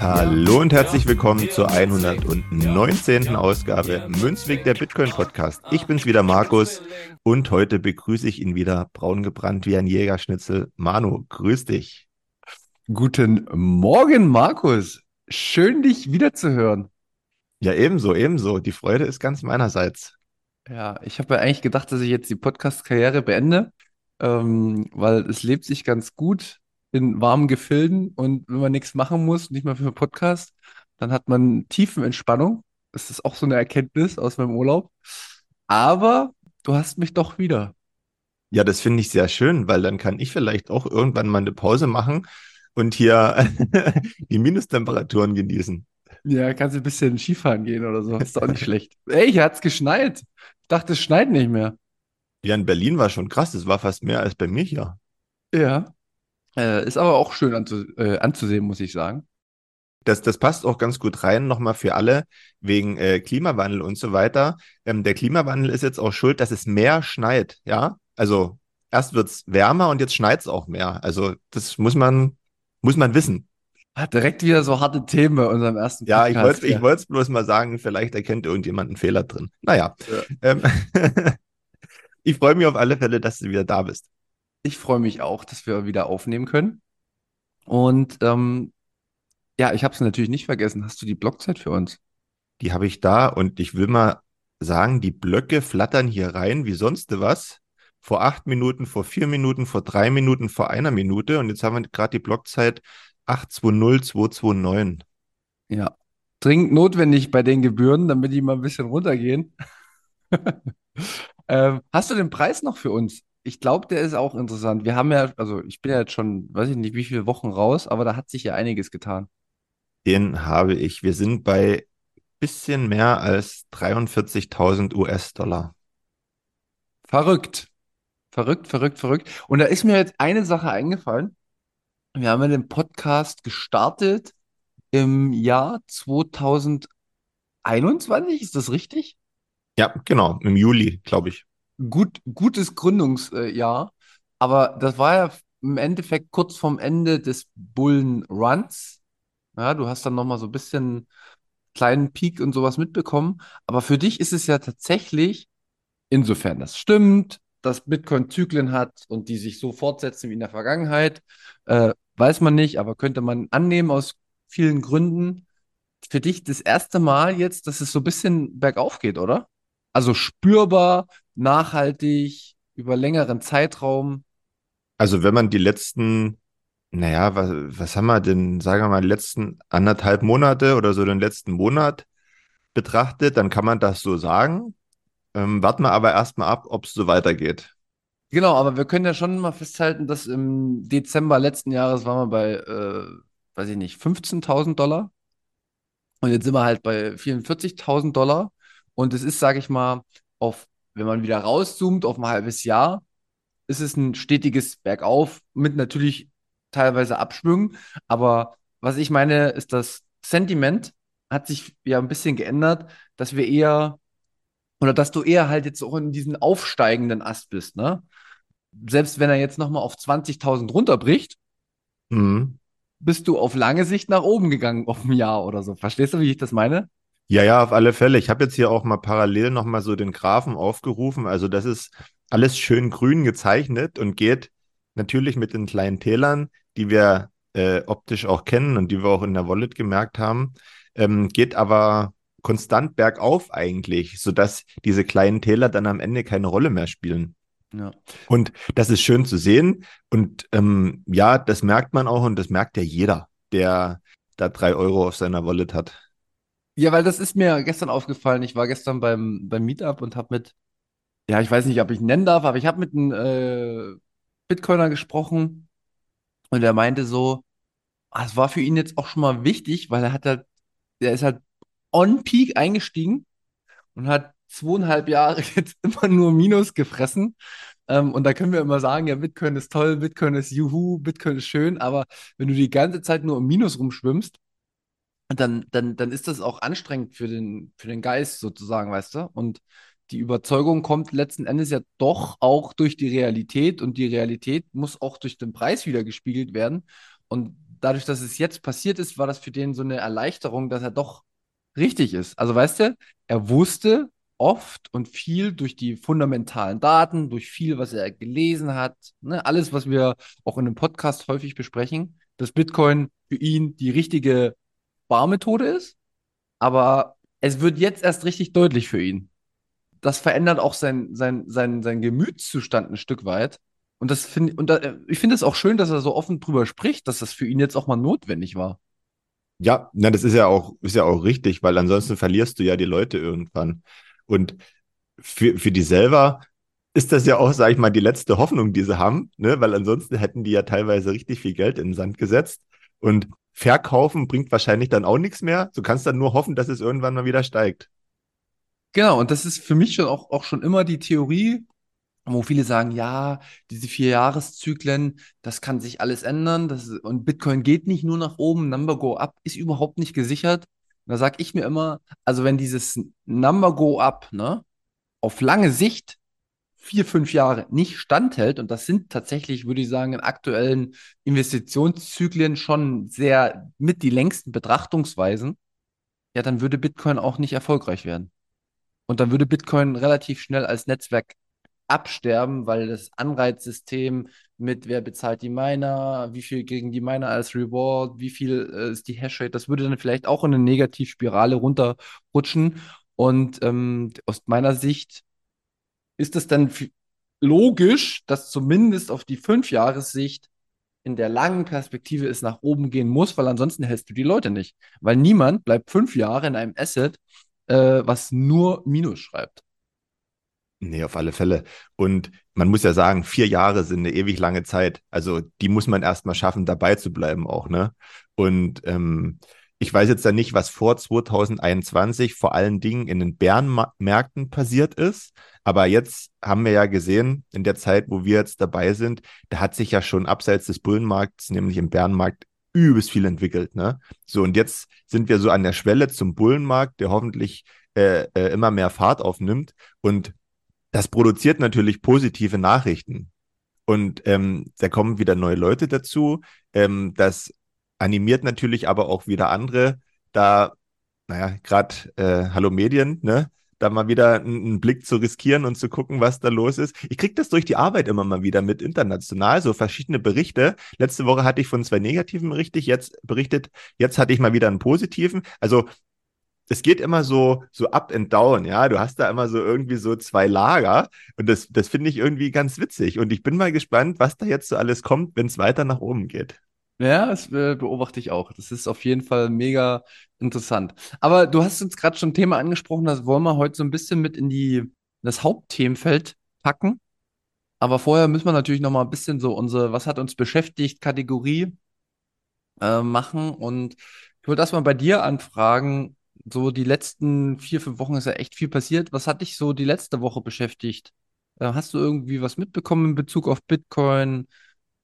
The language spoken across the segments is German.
Hallo und herzlich willkommen zur 119. Ausgabe Münzweg der Bitcoin Podcast. Ich bin's wieder Markus und heute begrüße ich ihn wieder braun gebrannt wie ein Jägerschnitzel. Manu, grüß dich. Guten Morgen, Markus. Schön, dich wiederzuhören. Ja, ebenso, ebenso. Die Freude ist ganz meinerseits. Ja, ich habe ja eigentlich gedacht, dass ich jetzt die Podcast-Karriere beende, ähm, weil es lebt sich ganz gut in warmen Gefilden und wenn man nichts machen muss, nicht mal für einen Podcast, dann hat man Tiefenentspannung. Das ist auch so eine Erkenntnis aus meinem Urlaub. Aber du hast mich doch wieder. Ja, das finde ich sehr schön, weil dann kann ich vielleicht auch irgendwann mal eine Pause machen und hier die Minustemperaturen genießen. Ja, kannst du ein bisschen Skifahren gehen oder so. Ist auch nicht schlecht. Ey, hier hat's geschneit. Ich dachte, es schneit nicht mehr. Ja, in Berlin war schon krass. Das war fast mehr als bei mir hier. Ja. Äh, ist aber auch schön anzu äh, anzusehen, muss ich sagen. Das, das passt auch ganz gut rein, nochmal für alle, wegen äh, Klimawandel und so weiter. Ähm, der Klimawandel ist jetzt auch schuld, dass es mehr schneit, ja. Also erst wird's wärmer und jetzt schneit's auch mehr. Also das muss man, muss man wissen. Hat direkt wieder so harte Themen bei unserem ersten Ja, ich wollte ich wollte es bloß mal sagen, vielleicht erkennt irgendjemand einen Fehler drin. Naja. Ja. Ähm, ich freue mich auf alle Fälle, dass du wieder da bist. Ich freue mich auch, dass wir wieder aufnehmen können. Und ähm, ja, ich habe es natürlich nicht vergessen. Hast du die Blockzeit für uns? Die habe ich da und ich will mal sagen, die Blöcke flattern hier rein wie sonst was. Vor acht Minuten, vor vier Minuten, vor drei Minuten, vor einer Minute. Und jetzt haben wir gerade die Blockzeit 820229. Ja. Dringend notwendig bei den Gebühren, damit die mal ein bisschen runtergehen. ähm, hast du den Preis noch für uns? Ich glaube, der ist auch interessant. Wir haben ja, also ich bin ja jetzt schon, weiß ich nicht, wie viele Wochen raus, aber da hat sich ja einiges getan. Den habe ich. Wir sind bei bisschen mehr als 43.000 US-Dollar. Verrückt. Verrückt, verrückt, verrückt. Und da ist mir jetzt eine Sache eingefallen. Wir haben ja den Podcast gestartet im Jahr 2021, ist das richtig? Ja, genau, im Juli, glaube ich. Gut, gutes Gründungsjahr, aber das war ja im Endeffekt kurz vorm Ende des Bullenruns. Ja, du hast dann nochmal so ein bisschen kleinen Peak und sowas mitbekommen, aber für dich ist es ja tatsächlich, insofern das stimmt, dass Bitcoin Zyklen hat und die sich so fortsetzen wie in der Vergangenheit, äh, weiß man nicht, aber könnte man annehmen aus vielen Gründen. Für dich das erste Mal jetzt, dass es so ein bisschen bergauf geht, oder? Also spürbar, nachhaltig, über längeren Zeitraum. Also wenn man die letzten, naja, was, was haben wir denn, sagen wir mal, die letzten anderthalb Monate oder so den letzten Monat betrachtet, dann kann man das so sagen. Ähm, warten wir aber erstmal ab, ob es so weitergeht. Genau, aber wir können ja schon mal festhalten, dass im Dezember letzten Jahres waren wir bei, äh, weiß ich nicht, 15.000 Dollar. Und jetzt sind wir halt bei 44.000 Dollar. Und es ist, sage ich mal, auf, wenn man wieder rauszoomt auf ein halbes Jahr, ist es ein stetiges Bergauf mit natürlich teilweise Abschwüngen. Aber was ich meine, ist das Sentiment hat sich ja ein bisschen geändert, dass wir eher oder dass du eher halt jetzt auch in diesen aufsteigenden Ast bist, ne? Selbst wenn er jetzt nochmal auf 20.000 runterbricht, Mhm. bist du auf lange Sicht nach oben gegangen, auf ein Jahr oder so. Verstehst du, wie ich das meine? Ja, ja, auf alle Fälle. Ich habe jetzt hier auch mal parallel nochmal so den Graphen aufgerufen. Also das ist alles schön grün gezeichnet und geht natürlich mit den kleinen Tälern, die wir äh, optisch auch kennen und die wir auch in der Wallet gemerkt haben, ähm, geht aber konstant bergauf eigentlich, sodass diese kleinen Täler dann am Ende keine Rolle mehr spielen. Ja. Und das ist schön zu sehen. Und ähm, ja, das merkt man auch und das merkt ja jeder, der da drei Euro auf seiner Wallet hat. Ja, weil das ist mir gestern aufgefallen. Ich war gestern beim, beim Meetup und habe mit, ja, ich weiß nicht, ob ich ihn nennen darf, aber ich habe mit einem äh, Bitcoiner gesprochen und er meinte so, das war für ihn jetzt auch schon mal wichtig, weil er hat halt, der ist halt on Peak eingestiegen und hat zweieinhalb Jahre jetzt immer nur Minus gefressen. Ähm, und da können wir immer sagen, ja, Bitcoin ist toll, Bitcoin ist Juhu, Bitcoin ist schön, aber wenn du die ganze Zeit nur im Minus rumschwimmst, dann, dann, dann ist das auch anstrengend für den, für den Geist sozusagen, weißt du? Und die Überzeugung kommt letzten Endes ja doch auch durch die Realität und die Realität muss auch durch den Preis wieder gespiegelt werden. Und dadurch, dass es jetzt passiert ist, war das für den so eine Erleichterung, dass er doch richtig ist. Also weißt du, er wusste oft und viel durch die fundamentalen Daten, durch viel, was er gelesen hat, ne, alles, was wir auch in einem Podcast häufig besprechen, dass Bitcoin für ihn die richtige Sparmethode ist. Aber es wird jetzt erst richtig deutlich für ihn. Das verändert auch sein, sein, sein, sein Gemütszustand ein Stück weit. Und das finde und da, ich finde es auch schön, dass er so offen drüber spricht, dass das für ihn jetzt auch mal notwendig war. Ja, na, das ist ja auch, ist ja auch richtig, weil ansonsten verlierst du ja die Leute irgendwann. Und für, für die selber ist das ja auch, sag ich mal, die letzte Hoffnung, die sie haben, ne? Weil ansonsten hätten die ja teilweise richtig viel Geld in den Sand gesetzt. Und verkaufen bringt wahrscheinlich dann auch nichts mehr. Du kannst dann nur hoffen, dass es irgendwann mal wieder steigt. Genau, und das ist für mich schon auch, auch schon immer die Theorie, wo viele sagen, ja, diese vier Jahreszyklen, das kann sich alles ändern. Das, und Bitcoin geht nicht nur nach oben, Number Go Up ist überhaupt nicht gesichert. Und da sage ich mir immer, also wenn dieses Number Go Up ne, auf lange Sicht vier, fünf Jahre nicht standhält, und das sind tatsächlich, würde ich sagen, in aktuellen Investitionszyklen schon sehr mit die längsten Betrachtungsweisen, ja, dann würde Bitcoin auch nicht erfolgreich werden. Und dann würde Bitcoin relativ schnell als Netzwerk absterben, weil das Anreizsystem mit wer bezahlt die Miner, wie viel kriegen die Miner als Reward, wie viel äh, ist die Hashrate, das würde dann vielleicht auch in eine Negativspirale runterrutschen. Und ähm, aus meiner Sicht ist es dann logisch, dass zumindest auf die Fünfjahressicht in der langen Perspektive es nach oben gehen muss, weil ansonsten hältst du die Leute nicht. Weil niemand bleibt fünf Jahre in einem Asset, äh, was nur Minus schreibt. Nee, auf alle Fälle. Und man muss ja sagen, vier Jahre sind eine ewig lange Zeit. Also die muss man erstmal schaffen, dabei zu bleiben auch, ne? Und ähm, ich weiß jetzt ja nicht, was vor 2021 vor allen Dingen in den Bärenmärkten passiert ist. Aber jetzt haben wir ja gesehen, in der Zeit, wo wir jetzt dabei sind, da hat sich ja schon abseits des Bullenmarkts, nämlich im Bärenmarkt, übelst viel entwickelt. Ne? So, und jetzt sind wir so an der Schwelle zum Bullenmarkt, der hoffentlich äh, äh, immer mehr Fahrt aufnimmt. Und das produziert natürlich positive Nachrichten. Und ähm, da kommen wieder neue Leute dazu. Ähm, das animiert natürlich aber auch wieder andere, da, naja, gerade äh, Hallo Medien, ne? Da mal wieder einen, Blick zu riskieren und zu gucken, was da los ist. Ich kriege das durch die Arbeit immer mal wieder mit international, so verschiedene Berichte. Letzte Woche hatte ich von zwei negativen Berichte, jetzt berichtet, jetzt hatte ich mal wieder einen positiven. Also es geht immer so, so up and down, ja. Du hast da immer so irgendwie so zwei Lager und das, das finde ich irgendwie ganz witzig. Und ich bin mal gespannt, was da jetzt so alles kommt, wenn es weiter nach oben geht. Ja, das äh, beobachte ich auch. Das ist auf jeden Fall mega interessant. Aber du hast uns gerade schon ein Thema angesprochen, das wollen wir heute so ein bisschen mit in die das Hauptthemenfeld packen. Aber vorher müssen wir natürlich noch mal ein bisschen so unsere Was hat uns beschäftigt Kategorie äh, machen. Und ich wollte erstmal bei dir anfragen, so die letzten vier, fünf Wochen ist ja echt viel passiert. Was hat dich so die letzte Woche beschäftigt? Äh, hast du irgendwie was mitbekommen in Bezug auf Bitcoin?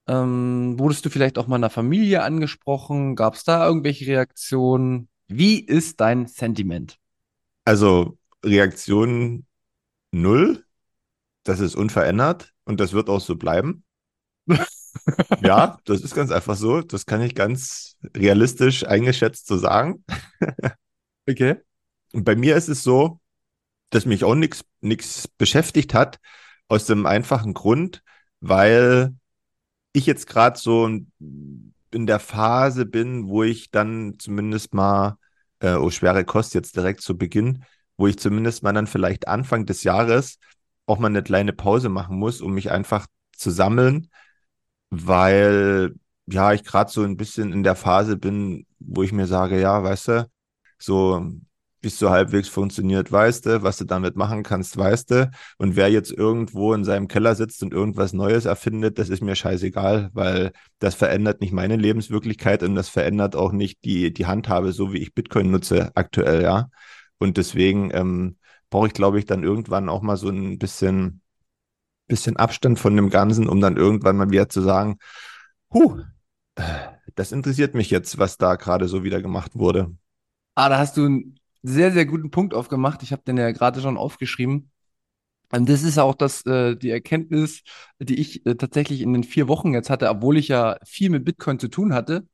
Ähm, wurdest du vielleicht auch mal in der Familie angesprochen? Gab es da irgendwelche Reaktionen? Wie ist dein Sentiment? Also Reaktion null. Das ist unverändert und das wird auch so bleiben. ja, das ist ganz einfach so. Das kann ich ganz realistisch eingeschätzt so sagen. okay. Und bei mir ist es so, dass mich auch nichts beschäftigt hat, aus dem einfachen Grund, weil ich jetzt gerade so in der Phase bin, wo ich dann zumindest mal, äh, oh, schwere Kost jetzt direkt zu Beginn, wo ich zumindest mal dann vielleicht Anfang des Jahres auch mal eine kleine Pause machen muss, um mich einfach zu sammeln, weil ja, ich gerade so ein bisschen in der Phase bin, wo ich mir sage, ja, weißt du, so wie es so halbwegs funktioniert, weißt du, was du damit machen kannst, weißt du. Und wer jetzt irgendwo in seinem Keller sitzt und irgendwas Neues erfindet, das ist mir scheißegal, weil das verändert nicht meine Lebenswirklichkeit und das verändert auch nicht die, die Handhabe, so wie ich Bitcoin nutze aktuell, ja. Und deswegen ähm, brauche ich, glaube ich, dann irgendwann auch mal so ein bisschen, bisschen Abstand von dem Ganzen, um dann irgendwann mal wieder zu sagen, huh, das interessiert mich jetzt, was da gerade so wieder gemacht wurde. Ah, da hast du einen sehr, sehr guten Punkt aufgemacht. Ich habe den ja gerade schon aufgeschrieben. Und das ist auch das, äh, die Erkenntnis, die ich äh, tatsächlich in den vier Wochen jetzt hatte, obwohl ich ja viel mit Bitcoin zu tun hatte,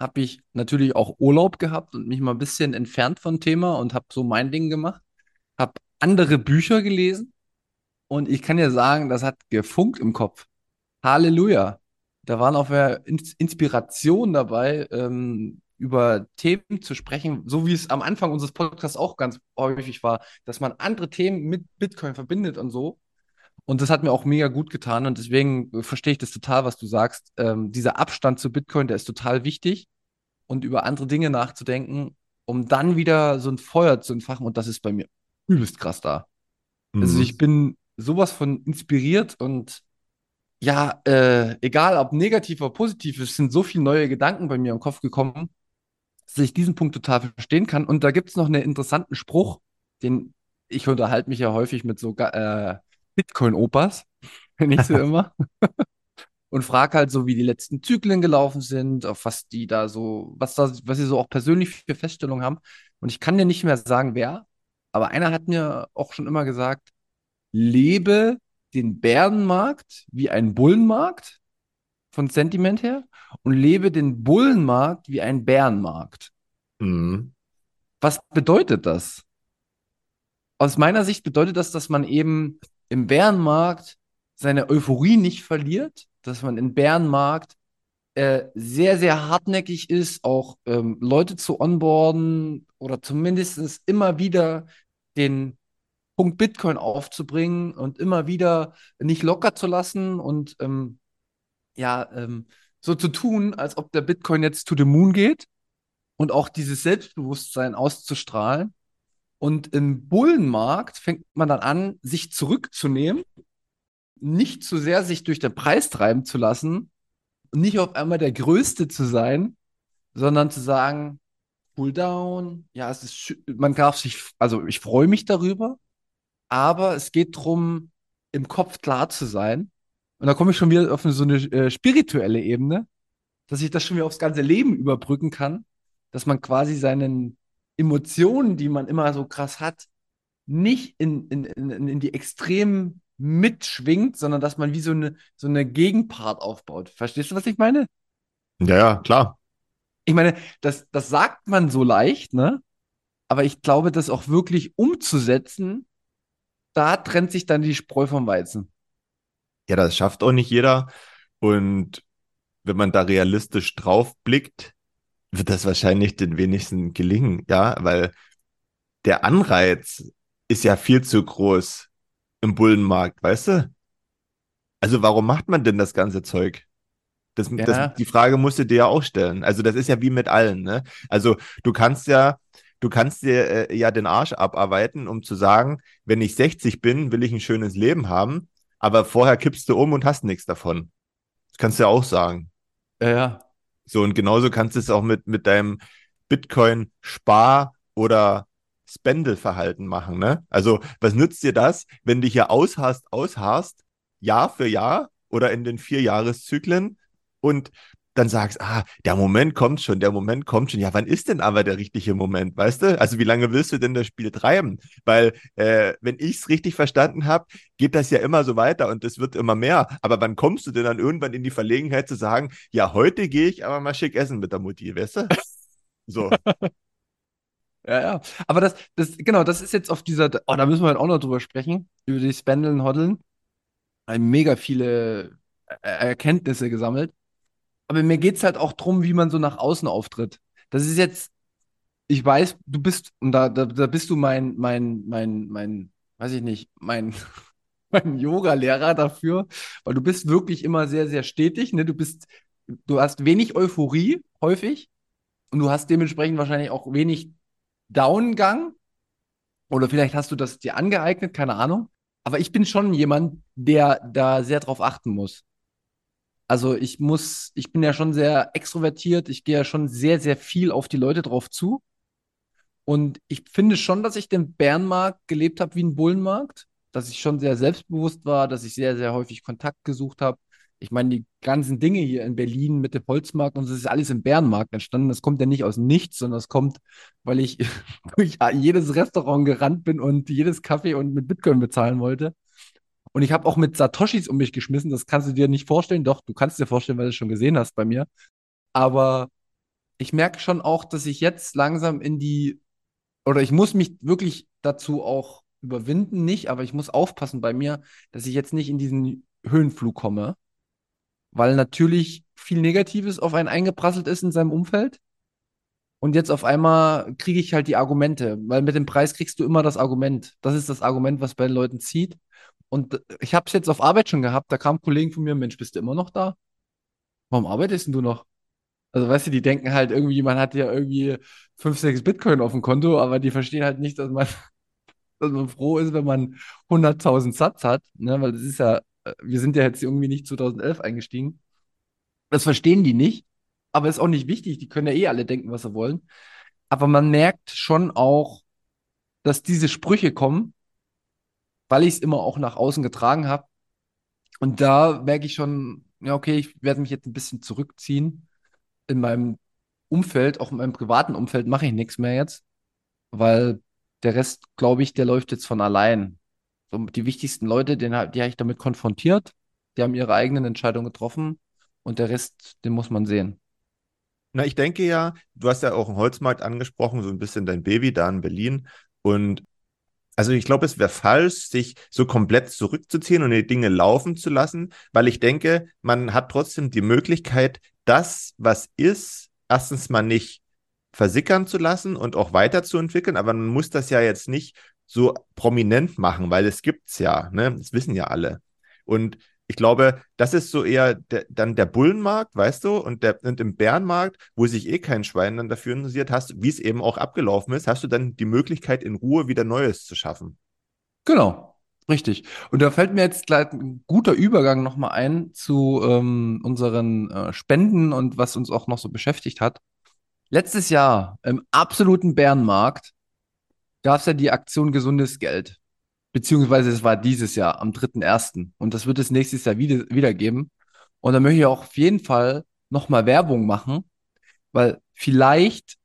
habe ich natürlich auch Urlaub gehabt und mich mal ein bisschen entfernt vom Thema und habe so mein Ding gemacht, habe andere Bücher gelesen und ich kann ja sagen, das hat gefunkt im Kopf. Halleluja. Da waren auch mehr Inspiration dabei, ähm, über Themen zu sprechen, so wie es am Anfang unseres Podcasts auch ganz häufig war, dass man andere Themen mit Bitcoin verbindet und so. Und das hat mir auch mega gut getan und deswegen verstehe ich das total, was du sagst. Ähm, dieser Abstand zu Bitcoin, der ist total wichtig und über andere Dinge nachzudenken, um dann wieder so ein Feuer zu entfachen und das ist bei mir übelst krass da. Also mhm. Also ich bin sowas von inspiriert und ja, äh, egal ob negativ oder positiv, es sind so viele neue Gedanken bei mir im Kopf gekommen, dass ich diesen Punkt total verstehen kann. Und da gibt es noch einen interessanten Spruch, den ich unterhalte mich ja häufig mit so äh, Bitcoin-Opas, nicht so immer. und frage halt so, wie die letzten Zyklen gelaufen sind, auf was die da so, was da, was sie so auch persönlich für Feststellungen haben. Und ich kann dir nicht mehr sagen, wer, aber einer hat mir auch schon immer gesagt, lebe den Bärenmarkt wie ein Bullenmarkt von Sentiment her und lebe den Bullenmarkt wie ein Bärenmarkt. Mhm. Was bedeutet das? Aus meiner Sicht bedeutet das, dass man eben im Bärenmarkt seine Euphorie nicht verliert, dass man im Bärenmarkt äh, sehr, sehr hartnäckig ist, auch ähm, Leute zu onboarden oder zumindest immer wieder den Punkt Bitcoin aufzubringen und immer wieder nicht locker zu lassen und ähm, ja, ähm, so zu tun, als ob der Bitcoin jetzt to the moon geht und auch dieses Selbstbewusstsein auszustrahlen. Und im Bullenmarkt fängt man dann an, sich zurückzunehmen, nicht zu sehr sich durch den Preis treiben zu lassen, nicht auf einmal der Größte zu sein, sondern zu sagen, cool down, ja, es ist, man darf sich, also ich freue mich darüber, aber es geht darum, im Kopf klar zu sein und da komme ich schon wieder auf so eine äh, spirituelle Ebene, dass ich das schon wieder aufs ganze Leben überbrücken kann, dass man quasi seinen Emotionen, die man immer so krass hat, nicht in, in, in, in die Extremen mitschwingt, sondern dass man wie so eine, so eine Gegenpart aufbaut. Verstehst du, was ich meine? Ja, ja, klar. Ich meine, das, das sagt man so leicht, ne? Aber ich glaube, das auch wirklich umzusetzen, da trennt sich dann die Spreu vom Weizen. Ja, das schafft auch nicht jeder. Und wenn man da realistisch drauf blickt, wird das wahrscheinlich den wenigsten gelingen, ja, weil der Anreiz ist ja viel zu groß im Bullenmarkt, weißt du? Also warum macht man denn das ganze Zeug? Das, ja. das, die Frage musst du dir ja auch stellen. Also das ist ja wie mit allen, ne? Also du kannst ja, du kannst dir äh, ja den Arsch abarbeiten, um zu sagen, wenn ich 60 bin, will ich ein schönes Leben haben aber vorher kippst du um und hast nichts davon. Das kannst du ja auch sagen. Ja, ja. So, und genauso kannst du es auch mit, mit deinem Bitcoin-Spar- oder Spendelverhalten machen, ne? Also, was nützt dir das, wenn du hier ausharst, ausharst, Jahr für Jahr oder in den vier Jahreszyklen und dann sagst, ah, der Moment kommt schon, der Moment kommt schon. Ja, wann ist denn aber der richtige Moment, weißt du? Also wie lange willst du denn das Spiel treiben? Weil äh, wenn ich es richtig verstanden habe, geht das ja immer so weiter und es wird immer mehr. Aber wann kommst du denn dann irgendwann in die Verlegenheit zu sagen, ja, heute gehe ich aber mal schick essen mit der Mutti, weißt du? So. Ja, ja. Aber das, das, genau, das ist jetzt auf dieser, oh, da müssen wir halt auch noch drüber sprechen, über die Spendeln, Hoddeln. Mega viele Erkenntnisse gesammelt. Aber mir geht es halt auch darum, wie man so nach außen auftritt. Das ist jetzt, ich weiß, du bist, und da, da, da bist du mein, mein, mein, mein, weiß ich nicht, mein, mein Yoga-Lehrer dafür, weil du bist wirklich immer sehr, sehr stetig. Ne? Du bist, du hast wenig Euphorie häufig und du hast dementsprechend wahrscheinlich auch wenig Downgang. Oder vielleicht hast du das dir angeeignet, keine Ahnung. Aber ich bin schon jemand, der da sehr drauf achten muss. Also ich muss, ich bin ja schon sehr extrovertiert, ich gehe ja schon sehr, sehr viel auf die Leute drauf zu. Und ich finde schon, dass ich den Bärenmarkt gelebt habe wie ein Bullenmarkt, dass ich schon sehr selbstbewusst war, dass ich sehr, sehr häufig Kontakt gesucht habe. Ich meine, die ganzen Dinge hier in Berlin mit dem Holzmarkt und das ist alles im Bärenmarkt entstanden. Das kommt ja nicht aus nichts, sondern es kommt, weil ich durch jedes Restaurant gerannt bin und jedes Kaffee und mit Bitcoin bezahlen wollte. Und ich habe auch mit Satoshis um mich geschmissen. Das kannst du dir nicht vorstellen. Doch, du kannst dir vorstellen, weil du es schon gesehen hast bei mir. Aber ich merke schon auch, dass ich jetzt langsam in die, oder ich muss mich wirklich dazu auch überwinden, nicht, aber ich muss aufpassen bei mir, dass ich jetzt nicht in diesen Höhenflug komme. Weil natürlich viel Negatives auf einen eingeprasselt ist in seinem Umfeld. Und jetzt auf einmal kriege ich halt die Argumente, weil mit dem Preis kriegst du immer das Argument. Das ist das Argument, was bei den Leuten zieht. Und ich habe es jetzt auf Arbeit schon gehabt. Da kamen Kollegen von mir, Mensch, bist du immer noch da? Warum arbeitest denn du noch? Also, weißt du, die denken halt irgendwie, man hat ja irgendwie 5, 6 Bitcoin auf dem Konto, aber die verstehen halt nicht, dass man, dass man froh ist, wenn man 100.000 Satz hat. Ne? Weil das ist ja, äh, wir sind ja jetzt irgendwie nicht 2011 eingestiegen. Das verstehen die nicht, aber ist auch nicht wichtig. Die können ja eh alle denken, was sie wollen. Aber man merkt schon auch, dass diese Sprüche kommen, weil ich es immer auch nach außen getragen habe. Und da merke ich schon, ja, okay, ich werde mich jetzt ein bisschen zurückziehen. In meinem Umfeld, auch in meinem privaten Umfeld, mache ich nichts mehr jetzt, weil der Rest, glaube ich, der läuft jetzt von allein. So, die wichtigsten Leute, den, die habe ich damit konfrontiert, die haben ihre eigenen Entscheidungen getroffen und der Rest, den muss man sehen. Na, ich denke ja, du hast ja auch einen Holzmarkt angesprochen, so ein bisschen dein Baby da in Berlin. Und also ich glaube, es wäre falsch, sich so komplett zurückzuziehen und die Dinge laufen zu lassen, weil ich denke, man hat trotzdem die Möglichkeit, das, was ist, erstens mal nicht versickern zu lassen und auch weiterzuentwickeln, aber man muss das ja jetzt nicht so prominent machen, weil es gibt's ja, ne? Das wissen ja alle. Und ich glaube, das ist so eher der, dann der Bullenmarkt, weißt du, und, der, und im Bärenmarkt, wo sich eh kein Schwein dann dafür interessiert, hast, wie es eben auch abgelaufen ist, hast du dann die Möglichkeit, in Ruhe wieder Neues zu schaffen. Genau, richtig. Und da fällt mir jetzt gleich ein guter Übergang nochmal ein zu ähm, unseren äh, Spenden und was uns auch noch so beschäftigt hat. Letztes Jahr im absoluten Bärenmarkt gab es ja die Aktion Gesundes Geld. Beziehungsweise es war dieses Jahr am 3.1. Und das wird es nächstes Jahr wieder, wieder geben. Und da möchte ich auch auf jeden Fall nochmal Werbung machen, weil vielleicht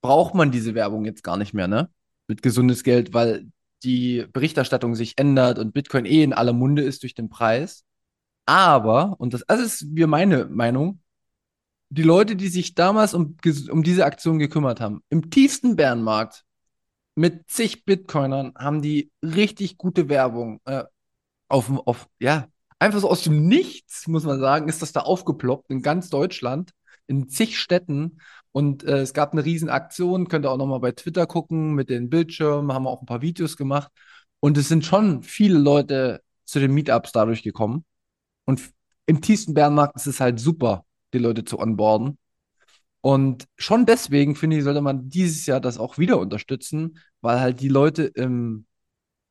braucht man diese Werbung jetzt gar nicht mehr, ne? Mit gesundes Geld, weil die Berichterstattung sich ändert und Bitcoin eh in aller Munde ist durch den Preis. Aber, und das, das ist mir meine Meinung, die Leute, die sich damals um, um diese Aktion gekümmert haben, im tiefsten Bärenmarkt, mit zig Bitcoinern haben die richtig gute Werbung äh, auf, auf, ja, einfach so aus dem Nichts, muss man sagen, ist das da aufgeploppt in ganz Deutschland, in zig Städten. Und äh, es gab eine riesen Aktion, könnt ihr auch nochmal bei Twitter gucken mit den Bildschirmen, haben auch ein paar Videos gemacht. Und es sind schon viele Leute zu den Meetups dadurch gekommen. Und im tiefsten Bärenmarkt ist es halt super, die Leute zu onboarden. Und schon deswegen, finde ich, sollte man dieses Jahr das auch wieder unterstützen, weil halt die Leute im,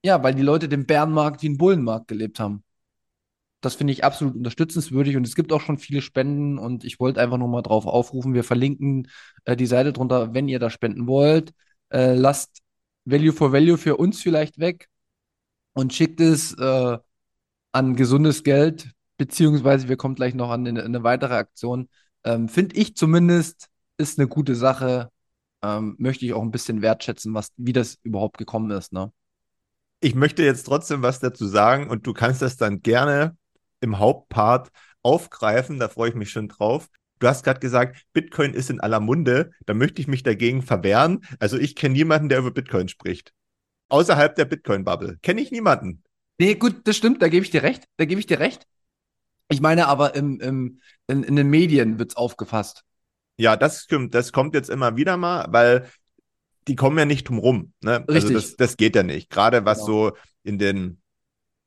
ja, weil die Leute den Bärenmarkt wie einen Bullenmarkt gelebt haben. Das finde ich absolut unterstützenswürdig und es gibt auch schon viele Spenden und ich wollte einfach nur mal drauf aufrufen. Wir verlinken äh, die Seite drunter, wenn ihr da spenden wollt. Äh, lasst Value for Value für uns vielleicht weg und schickt es äh, an gesundes Geld, beziehungsweise wir kommen gleich noch an eine, eine weitere Aktion ähm, Finde ich zumindest, ist eine gute Sache. Ähm, möchte ich auch ein bisschen wertschätzen, was, wie das überhaupt gekommen ist. Ne? Ich möchte jetzt trotzdem was dazu sagen und du kannst das dann gerne im Hauptpart aufgreifen. Da freue ich mich schon drauf. Du hast gerade gesagt, Bitcoin ist in aller Munde. Da möchte ich mich dagegen verwehren. Also ich kenne niemanden, der über Bitcoin spricht. Außerhalb der Bitcoin-Bubble. Kenne ich niemanden. Nee, gut, das stimmt, da gebe ich dir recht. Da gebe ich dir recht. Ich meine aber, im, im, in, in den Medien wird es aufgefasst. Ja, das stimmt. Das kommt jetzt immer wieder mal, weil die kommen ja nicht drum rum. Ne? Also Richtig. Also das, das geht ja nicht. Gerade was Genau. so in den,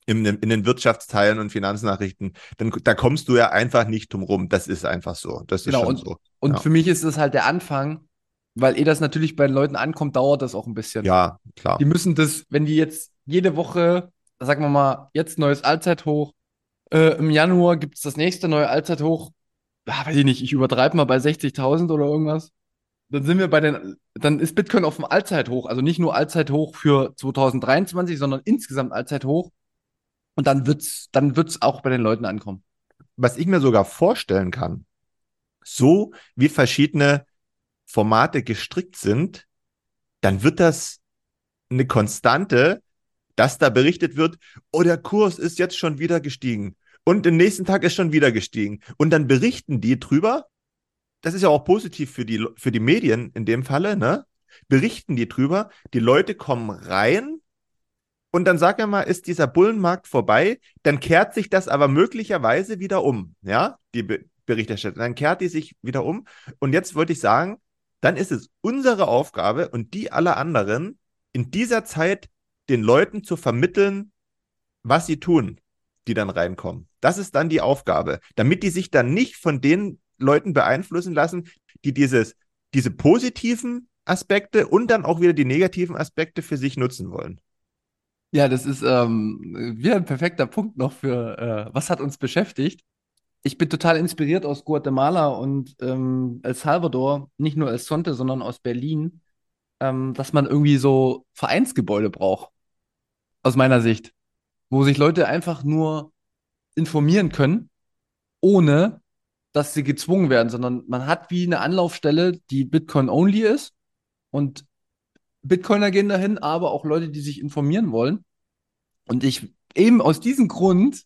in, in den Wirtschaftsteilen und Finanznachrichten, dann, da kommst du ja einfach nicht drum rum. Das ist einfach so. Das ist Genau, schon und- so. Und Ja. für mich ist es halt der Anfang, weil eh das natürlich bei den Leuten ankommt, dauert das auch ein bisschen. Ja, klar. Die müssen das, wenn die jetzt jede Woche, sagen wir mal, jetzt neues Allzeithoch, äh, im Januar gibt es das nächste neue Allzeithoch, ah, weiß ich nicht, ich übertreibe mal bei 60.000 oder irgendwas. Dann sind wir bei den, dann ist Bitcoin auf dem Allzeithoch, also nicht nur Allzeithoch für 2023, sondern insgesamt Allzeithoch. Und dann wird's, dann wird's auch bei den Leuten ankommen. Was ich mir sogar vorstellen kann, so wie verschiedene Formate gestrickt sind, dann wird das eine Konstante, dass da berichtet wird, oh, der Kurs ist jetzt schon wieder gestiegen und den nächsten Tag ist schon wieder gestiegen. Und dann berichten die drüber. Das ist ja auch positiv für die, für die Medien in dem Falle, ne? Berichten die drüber. Die Leute kommen rein und dann sag mal, ist dieser Bullenmarkt vorbei, dann kehrt sich das aber möglicherweise wieder um, ja, die Be Berichterstattung. Dann kehrt die sich wieder um. Und jetzt wollte ich sagen, dann ist es unsere Aufgabe und die aller anderen, in dieser Zeit den Leuten zu vermitteln, was sie tun, die dann reinkommen. Das ist dann die Aufgabe, damit die sich dann nicht von den Leuten beeinflussen lassen, die dieses, diese positiven Aspekte und dann auch wieder die negativen Aspekte für sich nutzen wollen. Ja, das ist ähm, wieder ein perfekter Punkt noch für, äh, was hat uns beschäftigt. Ich bin total inspiriert aus Guatemala und ähm, El Salvador, nicht nur El Sonte, sondern aus Berlin, ähm, dass man irgendwie so Vereinsgebäude braucht. Aus meiner Sicht. Wo sich Leute einfach nur informieren können, ohne dass sie gezwungen werden, sondern man hat wie eine Anlaufstelle, die Bitcoin-only ist und Bitcoiner gehen dahin, aber auch Leute, die sich informieren wollen. Und ich eben aus diesem Grund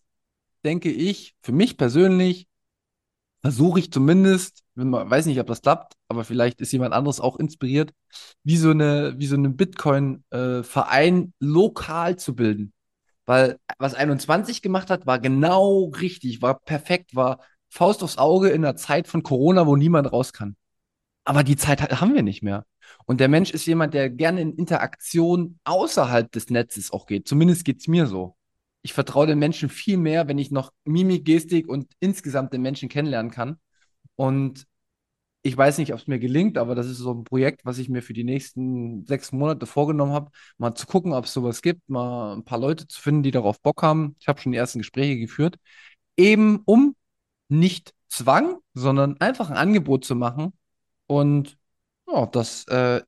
denke ich, für mich persönlich, versuche ich zumindest, man weiß nicht, ob das klappt, aber vielleicht ist jemand anderes auch inspiriert, wie so eine, wie so einen Bitcoin-Verein äh, lokal zu bilden. Weil was 21 gemacht hat, war genau richtig, war perfekt, war Faust aufs Auge in der Zeit von Corona, wo niemand raus kann. Aber die Zeit haben wir nicht mehr. Und der Mensch ist jemand, der gerne in Interaktion außerhalb des Netzes auch geht. Zumindest geht es mir so. Ich vertraue den Menschen viel mehr, wenn ich noch Mimik, Gestik und insgesamt den Menschen kennenlernen kann. Und ich weiß nicht, ob es mir gelingt, aber das ist so ein Projekt, was ich mir für die nächsten sechs Monate vorgenommen habe, mal zu gucken, ob es sowas gibt, mal ein paar Leute zu finden, die darauf Bock haben. Ich habe schon die ersten Gespräche geführt, eben um nicht Zwang, sondern einfach ein Angebot zu machen, und ja, das äh,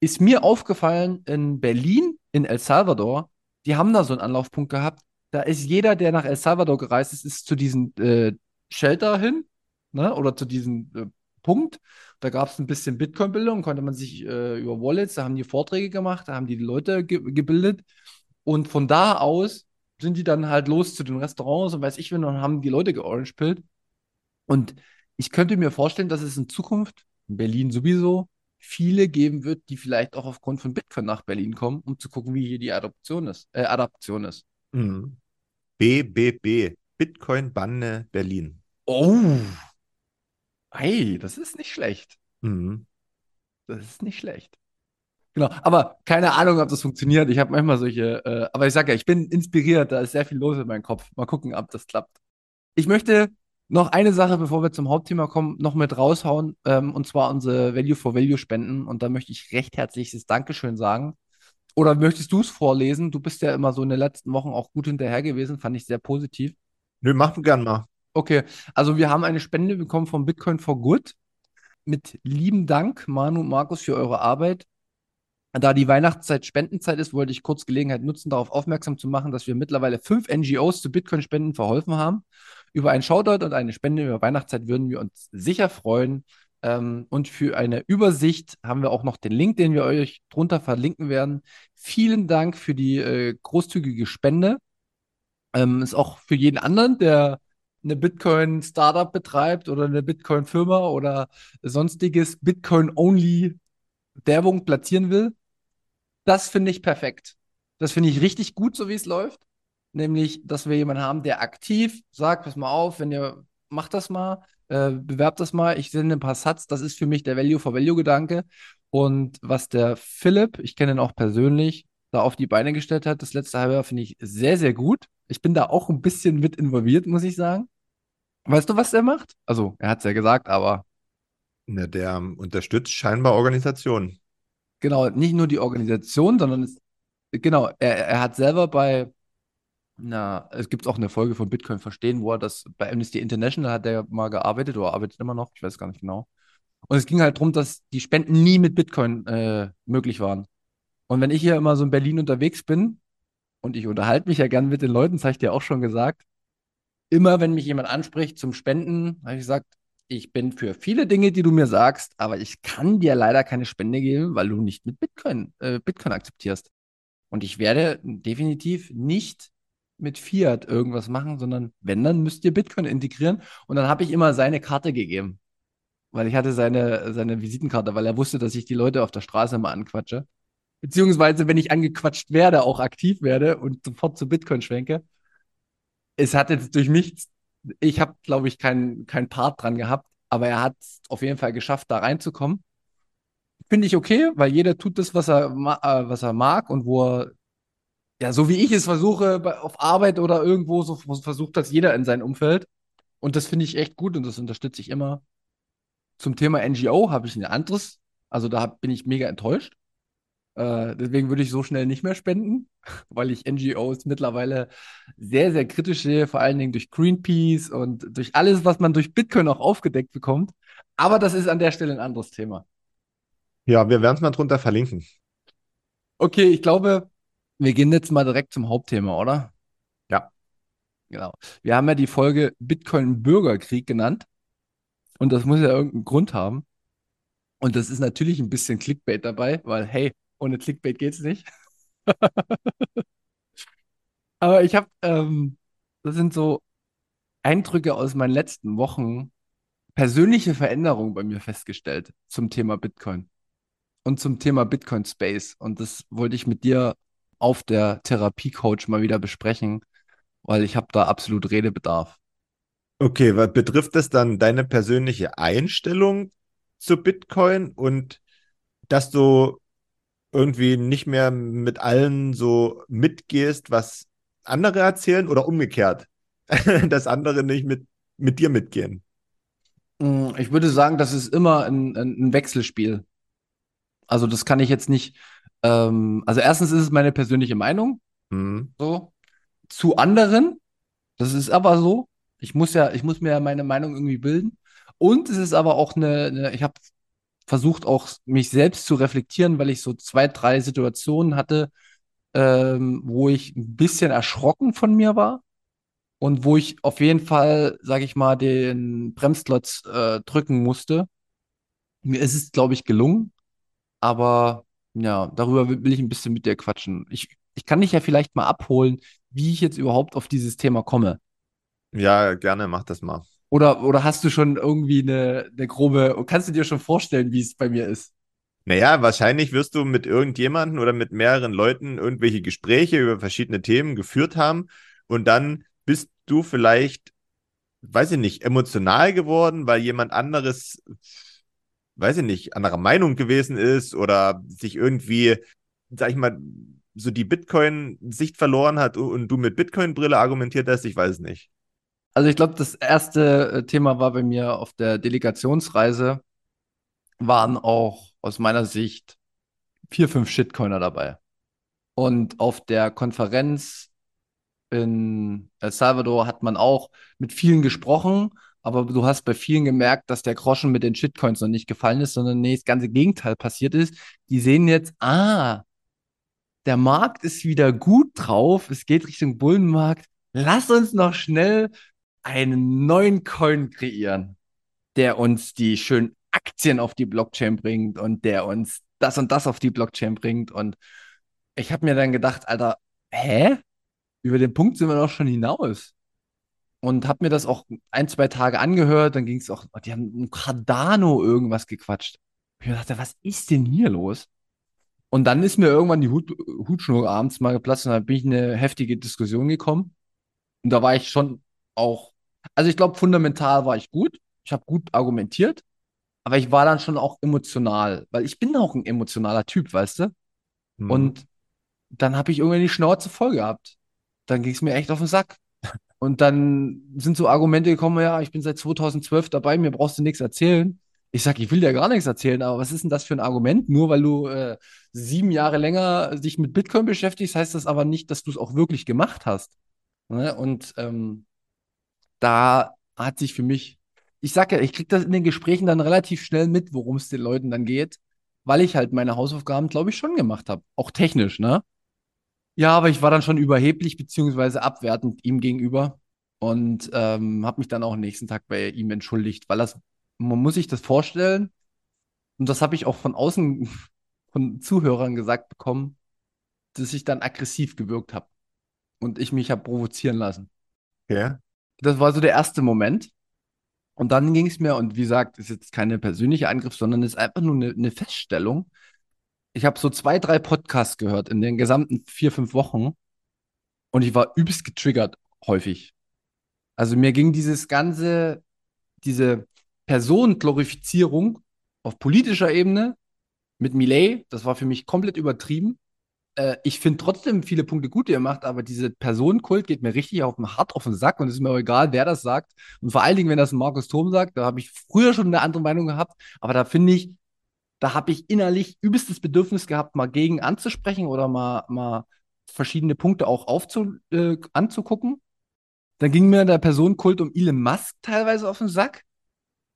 ist mir aufgefallen in Berlin, in El Salvador. Die haben da so einen Anlaufpunkt gehabt. Da ist jeder, der nach El Salvador gereist ist, ist zu diesem äh, Shelter hin, ne? Oder zu diesem äh, Punkt. Da gab es ein bisschen Bitcoin-Bildung, konnte man sich äh, über Wallets, da haben die Vorträge gemacht, da haben die, Leute ge gebildet. Und von da aus sind die dann halt los zu den Restaurants und weiß ich, wenn und haben die Leute georange-pillt. Und ich könnte mir vorstellen, dass es in Zukunft in Berlin sowieso viele geben wird, die vielleicht auch aufgrund von Bitcoin nach Berlin kommen, um zu gucken, wie hier die Adoption ist, äh, Adaption ist. Mhm. BBB, Bitcoin Banne Berlin. Oh, hey, das ist nicht schlecht. Mhm. Das ist nicht schlecht. Genau, aber keine Ahnung, ob das funktioniert. Ich habe manchmal solche, äh, aber ich sage ja, ich bin inspiriert, da ist sehr viel los in meinem Kopf. Mal gucken, ob das klappt. Ich möchte noch eine Sache, bevor wir zum Hauptthema kommen, noch mit raushauen, ähm, und zwar unsere Value for Value Spenden. Und da möchte ich recht herzliches Dankeschön sagen. Oder möchtest du es vorlesen? Du bist ja immer so in den letzten Wochen auch gut hinterher gewesen, fand ich sehr positiv. Nö, machen gern mal. Okay, also wir haben eine Spende bekommen von Bitcoin for Good. Mit lieben Dank, Manu und Markus, für eure Arbeit. Da die Weihnachtszeit Spendenzeit ist, wollte ich kurz Gelegenheit nutzen, darauf aufmerksam zu machen, dass wir mittlerweile fünf NGOs zu Bitcoin-Spenden verholfen haben. Über einen Shoutout und eine Spende über Weihnachtszeit würden wir uns sicher freuen. Ähm, und für eine Übersicht haben wir auch noch den Link, den wir euch drunter verlinken werden. Vielen Dank für die äh, großzügige Spende. Ähm, ist auch für jeden anderen, der eine Bitcoin-Startup betreibt oder eine Bitcoin-Firma oder sonstiges Bitcoin-only Werbung platzieren will. Das finde ich perfekt. Das finde ich richtig gut, so wie es läuft nämlich, dass wir jemanden haben, der aktiv sagt, pass mal auf, wenn ihr macht das mal, äh, bewerbt das mal, ich sende ein paar Satz, das ist für mich der Value for Value Gedanke. Und was der Philipp, ich kenne ihn auch persönlich, da auf die Beine gestellt hat, das letzte halbe Jahr finde ich sehr, sehr gut. Ich bin da auch ein bisschen mit involviert, muss ich sagen. Weißt du, was er macht? Also, er hat es ja gesagt, aber. Ja, der unterstützt scheinbar Organisationen. Genau, nicht nur die Organisation, sondern es, genau, er, er hat selber bei, na, es gibt auch eine Folge von Bitcoin verstehen, wo er das bei Amnesty International hat er mal gearbeitet oder arbeitet immer noch, ich weiß gar nicht genau. Und es ging halt darum, dass die Spenden nie mit Bitcoin äh, möglich waren. Und wenn ich hier immer so in Berlin unterwegs bin und ich unterhalte mich ja gern mit den Leuten, das habe ich dir auch schon gesagt, immer wenn mich jemand anspricht zum Spenden, habe ich gesagt, ich bin für viele Dinge, die du mir sagst, aber ich kann dir leider keine Spende geben, weil du nicht mit Bitcoin, äh, Bitcoin akzeptierst. Und ich werde definitiv nicht mit Fiat irgendwas machen, sondern wenn, dann müsst ihr Bitcoin integrieren. Und dann habe ich immer seine Karte gegeben. Weil ich hatte seine, seine Visitenkarte, weil er wusste, dass ich die Leute auf der Straße immer anquatsche. Beziehungsweise, wenn ich angequatscht werde, auch aktiv werde und sofort zu Bitcoin schwenke. Es hat jetzt durch mich ich habe, glaube ich, keinen kein Part dran gehabt, aber er hat es auf jeden Fall geschafft, da reinzukommen. Finde ich okay, weil jeder tut das, was er, äh, was er mag und wo er, ja, so wie ich es versuche, bei, auf Arbeit oder irgendwo, so versucht das jeder in seinem Umfeld. Und das finde ich echt gut und das unterstütze ich immer. Zum Thema NGO habe ich ein anderes, also da bin ich mega enttäuscht. Äh, deswegen würde ich so schnell nicht mehr spenden, weil ich NGOs mittlerweile sehr, sehr kritisch sehe, vor allen Dingen durch Greenpeace und durch alles, was man durch Bitcoin auch aufgedeckt bekommt. Aber das ist an der Stelle ein anderes Thema. Ja, wir werden es mal drunter verlinken. Okay, ich glaube, wir gehen jetzt mal direkt zum Hauptthema, oder? Ja. Genau. Wir haben ja die Folge Bitcoin-Bürgerkrieg genannt. Und das muss ja irgendeinen Grund haben. Und das ist natürlich ein bisschen Clickbait dabei, weil, hey, ohne Clickbait geht's nicht. Aber ich habe, ähm, das sind so Eindrücke aus meinen letzten Wochen, persönliche Veränderungen bei mir festgestellt zum Thema Bitcoin und zum Thema Bitcoin Space. Und das wollte ich mit dir auf der Therapie-Coach mal wieder besprechen, weil ich habe da absolut Redebedarf. Okay, was betrifft das dann deine persönliche Einstellung zu Bitcoin und dass du irgendwie nicht mehr mit allen so mitgehst, was andere erzählen oder umgekehrt, dass andere nicht mit, mit dir mitgehen? Mm, ich würde sagen, das ist immer ein, ein Wechselspiel. Also das kann ich jetzt nicht. Ähm, also erstens ist es meine persönliche Meinung. Mhm. So. Zu anderen, das ist aber so. Ich muss ja, ich muss mir ja meine Meinung irgendwie bilden. Und es ist aber auch eine, eine ich habe versucht auch mich selbst zu reflektieren, weil ich so zwei, drei Situationen hatte, ähm, wo ich ein bisschen erschrocken von mir war und wo ich auf jeden Fall, sage ich mal, den Bremsklotz äh, drücken musste. Mir ist es, glaube ich, gelungen, aber ja, darüber will ich ein bisschen mit dir quatschen. Ich, ich kann dich ja vielleicht mal abholen, wie ich jetzt überhaupt auf dieses Thema komme. Ja, gerne, mach das mal. Oder, oder hast du schon irgendwie eine, eine grobe, kannst du dir schon vorstellen, wie es bei mir ist? Naja, wahrscheinlich wirst du mit irgendjemanden oder mit mehreren Leuten irgendwelche Gespräche über verschiedene Themen geführt haben und dann bist du vielleicht, weiß ich nicht, emotional geworden, weil jemand anderes, weiß ich nicht, anderer Meinung gewesen ist oder sich irgendwie, sag ich mal, so die Bitcoin-Sicht verloren hat und du mit Bitcoin-Brille argumentiert hast, ich weiß nicht. Also ich glaube, das erste äh, Thema war bei mir auf der Delegationsreise, waren auch aus meiner Sicht vier, fünf Shitcoiner dabei. Und auf der Konferenz in El Salvador hat man auch mit vielen gesprochen, aber du hast bei vielen gemerkt, dass der Groschen mit den Shitcoins noch nicht gefallen ist, sondern nee, das ganze Gegenteil passiert ist. Die sehen jetzt, ah, der Markt ist wieder gut drauf, es geht Richtung Bullenmarkt. Lass uns noch schnell einen neuen Coin kreieren, der uns die schönen Aktien auf die Blockchain bringt und der uns das und das auf die Blockchain bringt. Und ich habe mir dann gedacht, Alter, hä? Über den Punkt sind wir doch schon hinaus. Und habe mir das auch ein, zwei Tage angehört. Dann ging es auch, die haben um Cardano irgendwas gequatscht. Ich dachte, was ist denn hier los? Und dann ist mir irgendwann die Hut, Hutschnur abends mal geplatzt und dann bin ich in eine heftige Diskussion gekommen. Und da war ich schon auch also ich glaube, fundamental war ich gut. Ich habe gut argumentiert, aber ich war dann schon auch emotional, weil ich bin auch ein emotionaler Typ, weißt du? Mhm. Und dann habe ich irgendwie die Schnauze voll gehabt. Dann ging es mir echt auf den Sack. Und dann sind so Argumente gekommen, ja, ich bin seit 2012 dabei, mir brauchst du nichts erzählen. Ich sag, ich will dir gar nichts erzählen, aber was ist denn das für ein Argument? Nur weil du äh, sieben Jahre länger dich mit Bitcoin beschäftigst, heißt das aber nicht, dass du es auch wirklich gemacht hast. Ne? Und ähm, da hat sich für mich, ich sag ja, ich krieg das in den Gesprächen dann relativ schnell mit, worum es den Leuten dann geht, weil ich halt meine Hausaufgaben, glaube ich, schon gemacht habe. Auch technisch, ne? Ja, aber ich war dann schon überheblich beziehungsweise abwertend ihm gegenüber und ähm, habe mich dann auch nächsten Tag bei ihm entschuldigt, weil das, man muss sich das vorstellen, und das habe ich auch von außen von Zuhörern gesagt bekommen, dass ich dann aggressiv gewirkt habe und ich mich habe provozieren lassen. Ja. Das war so der erste Moment. Und dann ging es mir, und wie gesagt, ist jetzt keine persönliche Angriff, sondern ist einfach nur eine, eine Feststellung. Ich habe so zwei, drei Podcasts gehört in den gesamten vier, fünf Wochen und ich war übelst getriggert häufig. Also mir ging dieses ganze, diese Personenglorifizierung auf politischer Ebene mit Millet, das war für mich komplett übertrieben. Äh, ich finde trotzdem viele Punkte gut, die er macht, aber diese Personenkult geht mir richtig auf hart auf den Sack und es ist mir auch egal, wer das sagt. Und vor allen Dingen, wenn das Markus Thom sagt, da habe ich früher schon eine andere Meinung gehabt, aber da finde ich, da habe ich innerlich übelstes Bedürfnis gehabt, mal gegen anzusprechen oder mal, mal verschiedene Punkte auch aufzu, äh, anzugucken. Dann ging mir der Personenkult um Elon Musk teilweise auf den Sack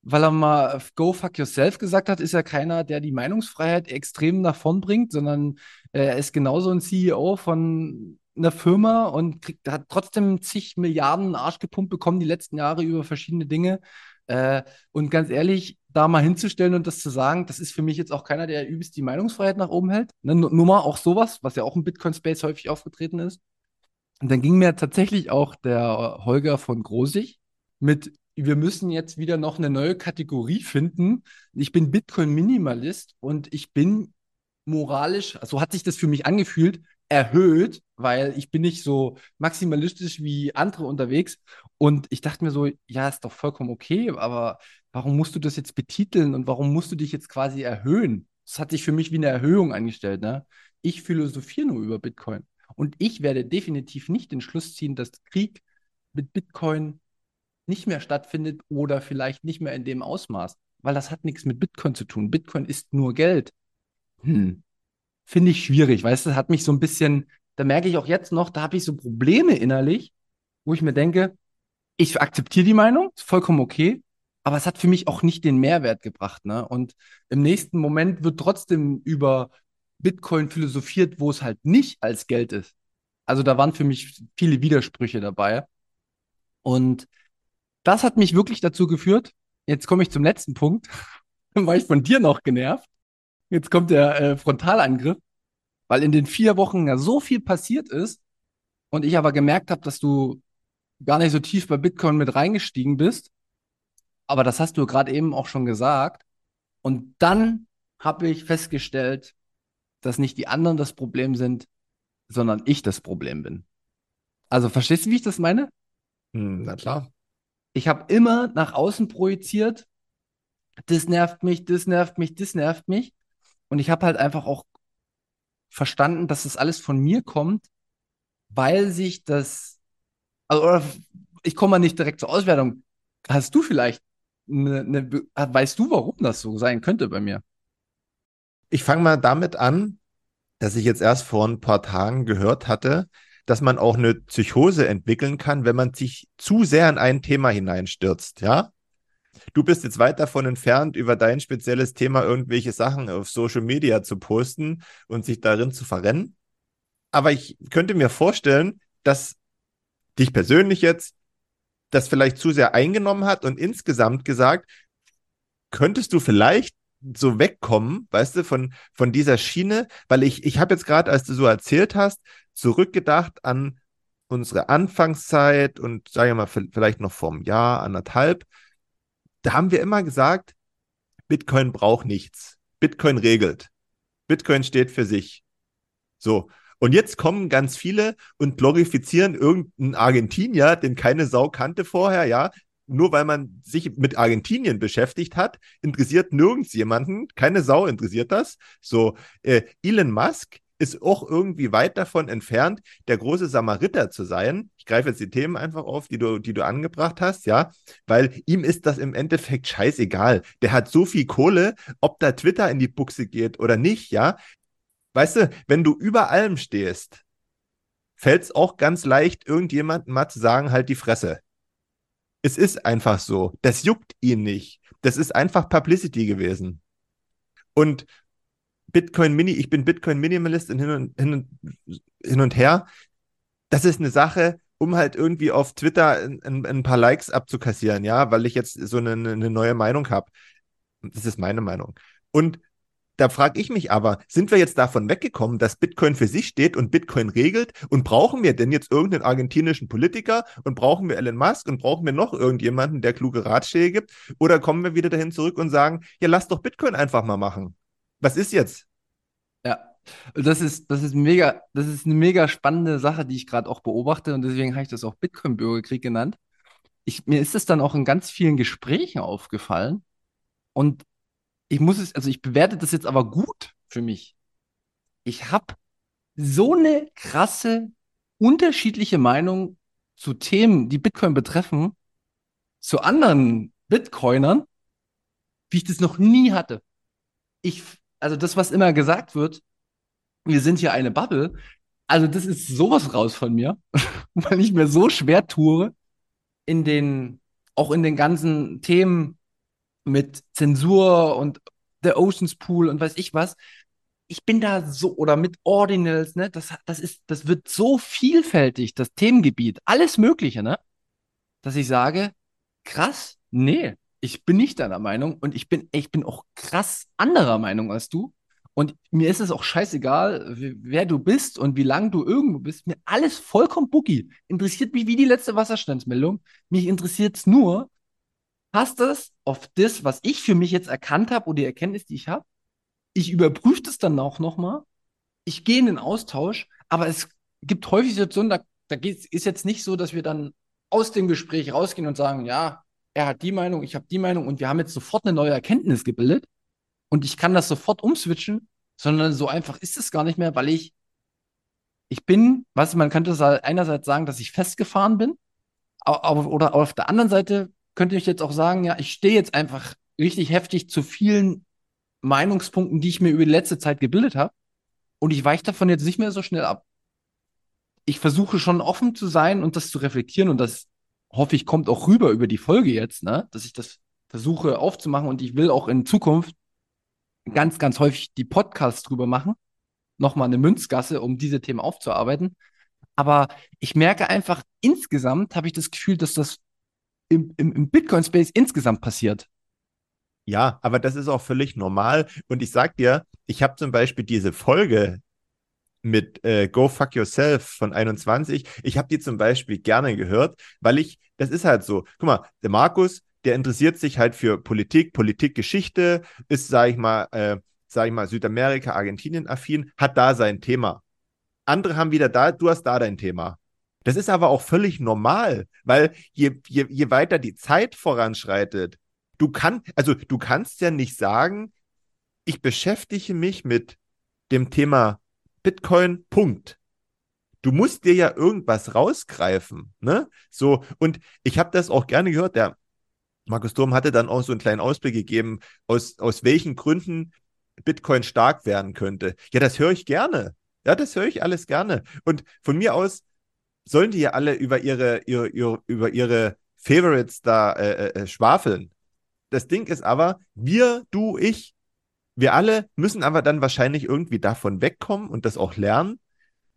weil er mal Go fuck yourself gesagt hat, ist er keiner, der die Meinungsfreiheit extrem nach vorn bringt, sondern äh, er ist genauso ein CEO von einer Firma und kriegt, hat trotzdem zig Milliarden Arsch gepumpt bekommen die letzten Jahre über verschiedene Dinge. Äh, und ganz ehrlich, da mal hinzustellen und das zu sagen, das ist für mich jetzt auch keiner, der übelst die Meinungsfreiheit nach oben hält. Ne, nur mal auch sowas, was ja auch im Bitcoin-Space häufig aufgetreten ist. Und dann ging mir tatsächlich auch der Holger von Grosig mit wir müssen jetzt wieder noch eine neue Kategorie finden. Ich bin Bitcoin-Minimalist und ich bin moralisch, so also hat sich das für mich angefühlt, erhöht, weil ich bin nicht so maximalistisch wie andere unterwegs. Und ich dachte mir so, ja, ist doch vollkommen okay, aber warum musst du das jetzt betiteln und warum musst du dich jetzt quasi erhöhen? Das hat sich für mich wie eine Erhöhung angestellt. Ne? Ich philosophiere nur über Bitcoin. Und ich werde definitiv nicht den Schluss ziehen, dass Krieg mit Bitcoin nicht mehr stattfindet oder vielleicht nicht mehr in dem Ausmaß, weil das hat nichts mit Bitcoin zu tun. Bitcoin ist nur Geld. Hm. Finde ich schwierig, weißt du, hat mich so ein bisschen, da merke ich auch jetzt noch, da habe ich so Probleme innerlich, wo ich mir denke, ich akzeptiere die Meinung, ist vollkommen okay, aber es hat für mich auch nicht den Mehrwert gebracht, ne? Und im nächsten Moment wird trotzdem über Bitcoin philosophiert, wo es halt nicht als Geld ist. Also da waren für mich viele Widersprüche dabei. Und das hat mich wirklich dazu geführt. Jetzt komme ich zum letzten Punkt. Dann war ich von dir noch genervt. Jetzt kommt der äh, Frontalangriff, weil in den vier Wochen ja so viel passiert ist und ich aber gemerkt habe, dass du gar nicht so tief bei Bitcoin mit reingestiegen bist. Aber das hast du gerade eben auch schon gesagt. Und dann habe ich festgestellt, dass nicht die anderen das Problem sind, sondern ich das Problem bin. Also verstehst du, wie ich das meine? Hm, na klar ich habe immer nach außen projiziert, das nervt mich, das nervt mich, das nervt mich. Und ich habe halt einfach auch verstanden, dass das alles von mir kommt, weil sich das, also ich komme mal nicht direkt zur Auswertung. Hast du vielleicht eine, eine, weißt du, warum das so sein könnte bei mir? Ich fange mal damit an, dass ich jetzt erst vor ein paar Tagen gehört hatte, dass man auch eine Psychose entwickeln kann, wenn man sich zu sehr in ein Thema hineinstürzt, ja? Du bist jetzt weit davon entfernt, über dein spezielles Thema irgendwelche Sachen auf Social Media zu posten und sich darin zu verrennen. Aber ich könnte mir vorstellen, dass dich persönlich jetzt das vielleicht zu sehr eingenommen hat und insgesamt gesagt, könntest du vielleicht so wegkommen, weißt du, von, von dieser Schiene, weil ich, ich habe jetzt gerade, als du so erzählt hast, zurückgedacht an unsere Anfangszeit und sagen wir mal vielleicht noch einem Jahr, anderthalb. Da haben wir immer gesagt, Bitcoin braucht nichts. Bitcoin regelt. Bitcoin steht für sich. So. Und jetzt kommen ganz viele und glorifizieren irgendeinen Argentinier, den keine Sau kannte vorher, ja, nur weil man sich mit Argentinien beschäftigt hat, interessiert nirgends jemanden, keine Sau interessiert das. So, äh, Elon Musk ist auch irgendwie weit davon entfernt, der große Samariter zu sein. Ich greife jetzt die Themen einfach auf, die du, die du angebracht hast, ja, weil ihm ist das im Endeffekt scheißegal. Der hat so viel Kohle, ob da Twitter in die Buchse geht oder nicht, ja. Weißt du, wenn du über allem stehst, fällt es auch ganz leicht, irgendjemandem mal zu sagen, halt die Fresse. Es ist einfach so. Das juckt ihn nicht. Das ist einfach Publicity gewesen. Und Bitcoin Mini, ich bin Bitcoin Minimalist und hin und, hin und, hin und her. Das ist eine Sache, um halt irgendwie auf Twitter ein, ein, paar Likes abzukassieren, ja, weil ich jetzt so eine, eine neue Meinung habe. Das ist meine Meinung. Und da frage ich mich aber, sind wir jetzt davon weggekommen, dass Bitcoin für sich steht und Bitcoin regelt? Und brauchen wir denn jetzt irgendeinen argentinischen Politiker und brauchen wir Elon Musk und brauchen wir noch irgendjemanden, der kluge Ratschläge gibt? Oder kommen wir wieder dahin zurück und sagen, ja, lass doch Bitcoin einfach mal machen? Was ist jetzt? Ja, das ist, das ist mega, das ist eine mega spannende Sache, die ich gerade auch beobachte und deswegen habe ich das auch Bitcoin-Bürgerkrieg genannt. Ich, mir ist es dann auch in ganz vielen Gesprächen aufgefallen und ich muss es, also ich bewerte das jetzt aber gut für mich. Ich habe so eine krasse unterschiedliche Meinung zu Themen, die Bitcoin betreffen, zu anderen Bitcoinern, wie ich das noch nie hatte. Ich, also das, was immer gesagt wird, wir sind hier eine Bubble, also das ist sowas raus von mir, weil ich mir so schwer tue, in den, auch in den ganzen Themen mit Zensur und der Oceans Pool und weiß ich was. Ich bin da so, oder mit Ordinals, ne, das, das ist, das wird so vielfältig, das Themengebiet, alles Mögliche, ne, dass ich sage, krass, nee, ich bin nicht deiner Meinung und ich bin, ich bin auch krass anderer Meinung als du. Und mir ist es auch scheißegal, wer du bist und wie lange du irgendwo bist. Mir alles vollkommen boogie. Interessiert mich wie die letzte Wasserstandsmeldung. Mich interessiert es nur, passt es auf das, was ich für mich jetzt erkannt habe oder die Erkenntnis, die ich habe. Ich überprüfe das dann auch nochmal. Ich gehe in den Austausch, aber es gibt häufig Situationen, da, da ist jetzt nicht so, dass wir dann aus dem Gespräch rausgehen und sagen, ja, er hat die Meinung, ich habe die Meinung und wir haben jetzt sofort eine neue Erkenntnis gebildet und ich kann das sofort umswitchen, sondern so einfach ist es gar nicht mehr, weil ich ich bin, was man könnte einerseits sagen, dass ich festgefahren bin, aber, oder auf der anderen Seite könnte ich jetzt auch sagen, ja, ich stehe jetzt einfach richtig heftig zu vielen Meinungspunkten, die ich mir über die letzte Zeit gebildet habe. Und ich weiche davon jetzt nicht mehr so schnell ab. Ich versuche schon offen zu sein und das zu reflektieren und das hoffe ich kommt auch rüber über die Folge jetzt, ne? dass ich das versuche aufzumachen und ich will auch in Zukunft ganz, ganz häufig die Podcasts drüber machen. Nochmal eine Münzgasse, um diese Themen aufzuarbeiten. Aber ich merke einfach, insgesamt habe ich das Gefühl, dass das im, im, im Bitcoin-Space insgesamt passiert. Ja, aber das ist auch völlig normal. Und ich sag dir, ich habe zum Beispiel diese Folge mit äh, Go Fuck Yourself von 21. Ich habe die zum Beispiel gerne gehört, weil ich, das ist halt so. Guck mal, der Markus, der interessiert sich halt für Politik, Politikgeschichte, ist, sag ich mal, äh, sag ich mal, Südamerika, Argentinien affin, hat da sein Thema. Andere haben wieder da, du hast da dein Thema. Das ist aber auch völlig normal, weil je, je, je weiter die Zeit voranschreitet, du kannst, also du kannst ja nicht sagen, ich beschäftige mich mit dem Thema Bitcoin, Punkt. Du musst dir ja irgendwas rausgreifen, ne? So, und ich habe das auch gerne gehört, der Markus Durm hatte dann auch so einen kleinen Ausblick gegeben, aus, aus welchen Gründen Bitcoin stark werden könnte. Ja, das höre ich gerne. Ja, das höre ich alles gerne. Und von mir aus sollen die ja alle über ihre, ihre, ihre über ihre Favorites da äh, äh, äh, schwafeln. Das Ding ist aber, wir, du, ich, wir alle müssen aber dann wahrscheinlich irgendwie davon wegkommen und das auch lernen,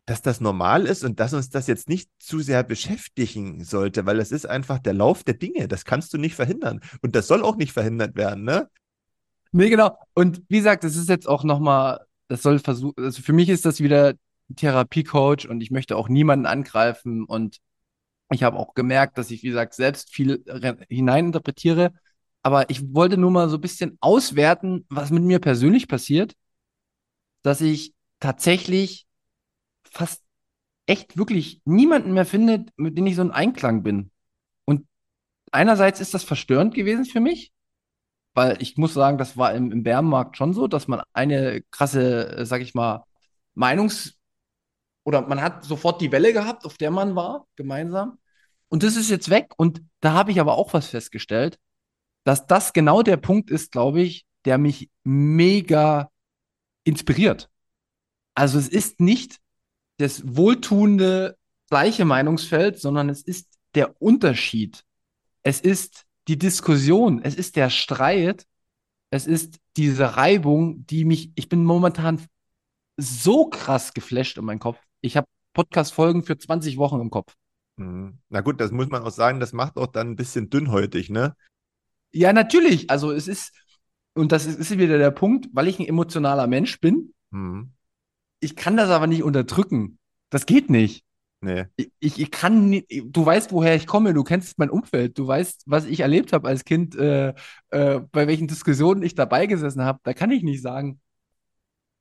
dass das normal ist und dass uns das jetzt nicht zu sehr beschäftigen sollte, weil es ist einfach der Lauf der Dinge. Das kannst du nicht verhindern. Und das soll auch nicht verhindert werden, ne? Nee, genau. Und wie gesagt, das ist jetzt auch nochmal, das soll versuchen, also für mich ist das wieder Therapiecoach und ich möchte auch niemanden angreifen und ich habe auch gemerkt, dass ich, wie gesagt, selbst viel hineininterpretiere. Aber ich wollte nur mal so ein bisschen auswerten, was mit mir persönlich passiert, dass ich tatsächlich fast echt wirklich niemanden mehr finde, mit dem ich so ein Einklang bin. Und einerseits ist das verstörend gewesen für mich, weil ich muss sagen, das war im, im Bärenmarkt schon so, dass man eine krasse, sag ich mal, Meinungs- oder man hat sofort die Welle gehabt, auf der man war, gemeinsam. Und das ist jetzt weg. Und da habe ich aber auch was festgestellt, dass das genau der Punkt ist, glaube ich, der mich mega inspiriert. Also es ist nicht das wohltuende gleiche Meinungsfeld, sondern es ist der Unterschied. Es ist die Diskussion, es ist der Streit, es ist diese Reibung, die mich, ich bin momentan so krass geflasht in meinem Kopf. Ich habe Podcast-Folgen für 20 Wochen im Kopf. Mhm. Na gut, das muss man auch sagen, das macht auch dann ein bisschen dünnhäutig, ne? Ja, natürlich. Also es ist, und das ist, ist wieder der Punkt, weil ich ein emotionaler Mensch bin, Mhm. ich kann das aber nicht unterdrücken. Das geht nicht. Nee. Ich, ich, kann nicht, du weißt, woher ich komme, du kennst mein Umfeld, du weißt, was ich erlebt habe als Kind, äh, äh, bei welchen Diskussionen ich dabei gesessen habe. Da kann ich nicht sagen,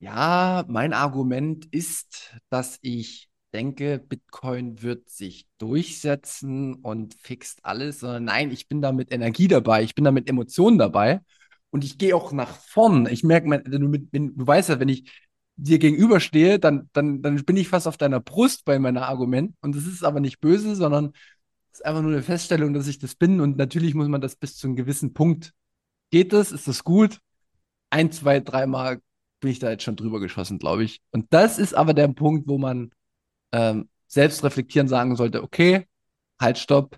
ja, mein Argument ist, dass ich denke, Bitcoin wird sich durchsetzen und fixt alles, sondern nein, ich bin da mit Energie dabei, ich bin da mit Emotionen dabei und ich gehe auch nach vorn. Ich merke, du, du weißt ja, wenn ich dir gegenüberstehe, dann, dann, dann bin ich fast auf deiner Brust bei meiner Argument. Und das ist aber nicht böse, sondern es ist einfach nur eine Feststellung, dass ich das bin. Und natürlich muss man das bis zu einem gewissen Punkt. Geht das? Ist das gut? Ein, zwei, dreimal bin ich da jetzt schon drüber geschossen, glaube ich. Und das ist aber der Punkt, wo man ähm, selbst reflektieren sagen sollte, okay, halt, stopp,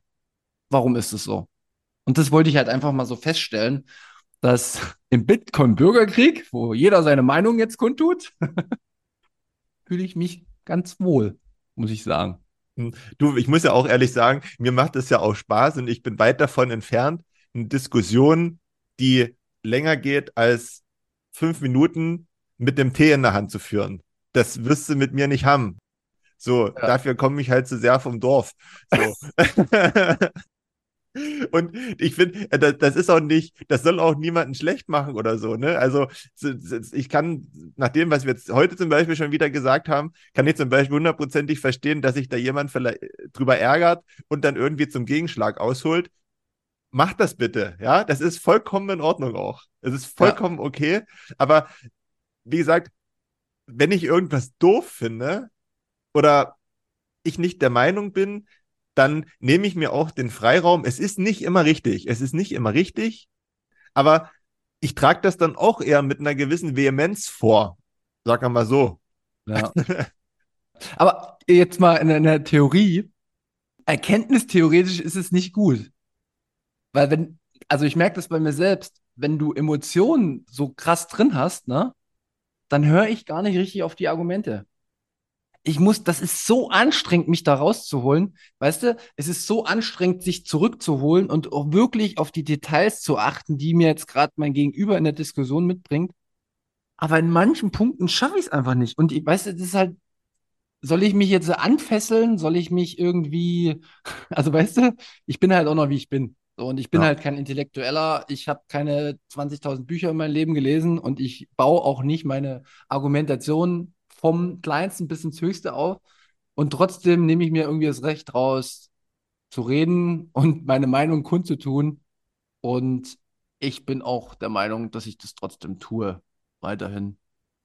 warum ist es so? Und das wollte ich halt einfach mal so feststellen, dass im Bitcoin-Bürgerkrieg, wo jeder seine Meinung jetzt kundtut, fühle ich mich ganz wohl, muss ich sagen. Du, ich muss ja auch ehrlich sagen, mir macht es ja auch Spaß und ich bin weit davon entfernt, eine Diskussion, die länger geht als fünf Minuten mit dem Tee in der Hand zu führen. Das wirst du mit mir nicht haben. So, ja. dafür komme ich halt zu sehr vom Dorf. So. Und ich finde, äh, das ist auch nicht, das soll auch niemanden schlecht machen oder so, ne? Also ich kann, nach dem, was wir jetzt heute zum Beispiel schon wieder gesagt haben, kann ich zum Beispiel hundertprozentig verstehen, dass sich da jemand vielleicht drüber ärgert und dann irgendwie zum Gegenschlag ausholt. Macht das bitte, ja? Das ist vollkommen in Ordnung auch. Es ist vollkommen ja. okay. Aber wie gesagt, wenn ich irgendwas doof finde oder ich nicht der Meinung bin, dann nehme ich mir auch den Freiraum. Es ist nicht immer richtig. Es ist nicht immer richtig, aber ich trage das dann auch eher mit einer gewissen Vehemenz vor. Sag mal so. Ja. aber jetzt mal in der Theorie, erkenntnistheoretisch ist es nicht gut. Weil wenn, also ich merke das bei mir selbst, wenn du Emotionen so krass drin hast, ne, dann höre ich gar nicht richtig auf die Argumente ich muss, das ist so anstrengend, mich da rauszuholen. Weißt du, es ist so anstrengend, sich zurückzuholen und auch wirklich auf die Details zu achten, die mir jetzt gerade mein Gegenüber in der Diskussion mitbringt. Aber in manchen Punkten schaffe ich es einfach nicht. Und ich, weißt du, das ist halt, soll ich mich jetzt anfesseln? Soll ich mich irgendwie, also weißt du, ich bin halt auch noch, wie ich bin. So, und ich bin ja. halt kein Intellektueller. Ich habe keine 20.000 Bücher in meinem Leben gelesen und ich baue auch nicht meine Argumentation vom kleinsten bis ins höchste auf. Und trotzdem nehme ich mir irgendwie das Recht raus, zu reden und meine Meinung kundzutun. Und ich bin auch der Meinung, dass ich das trotzdem tue, weiterhin.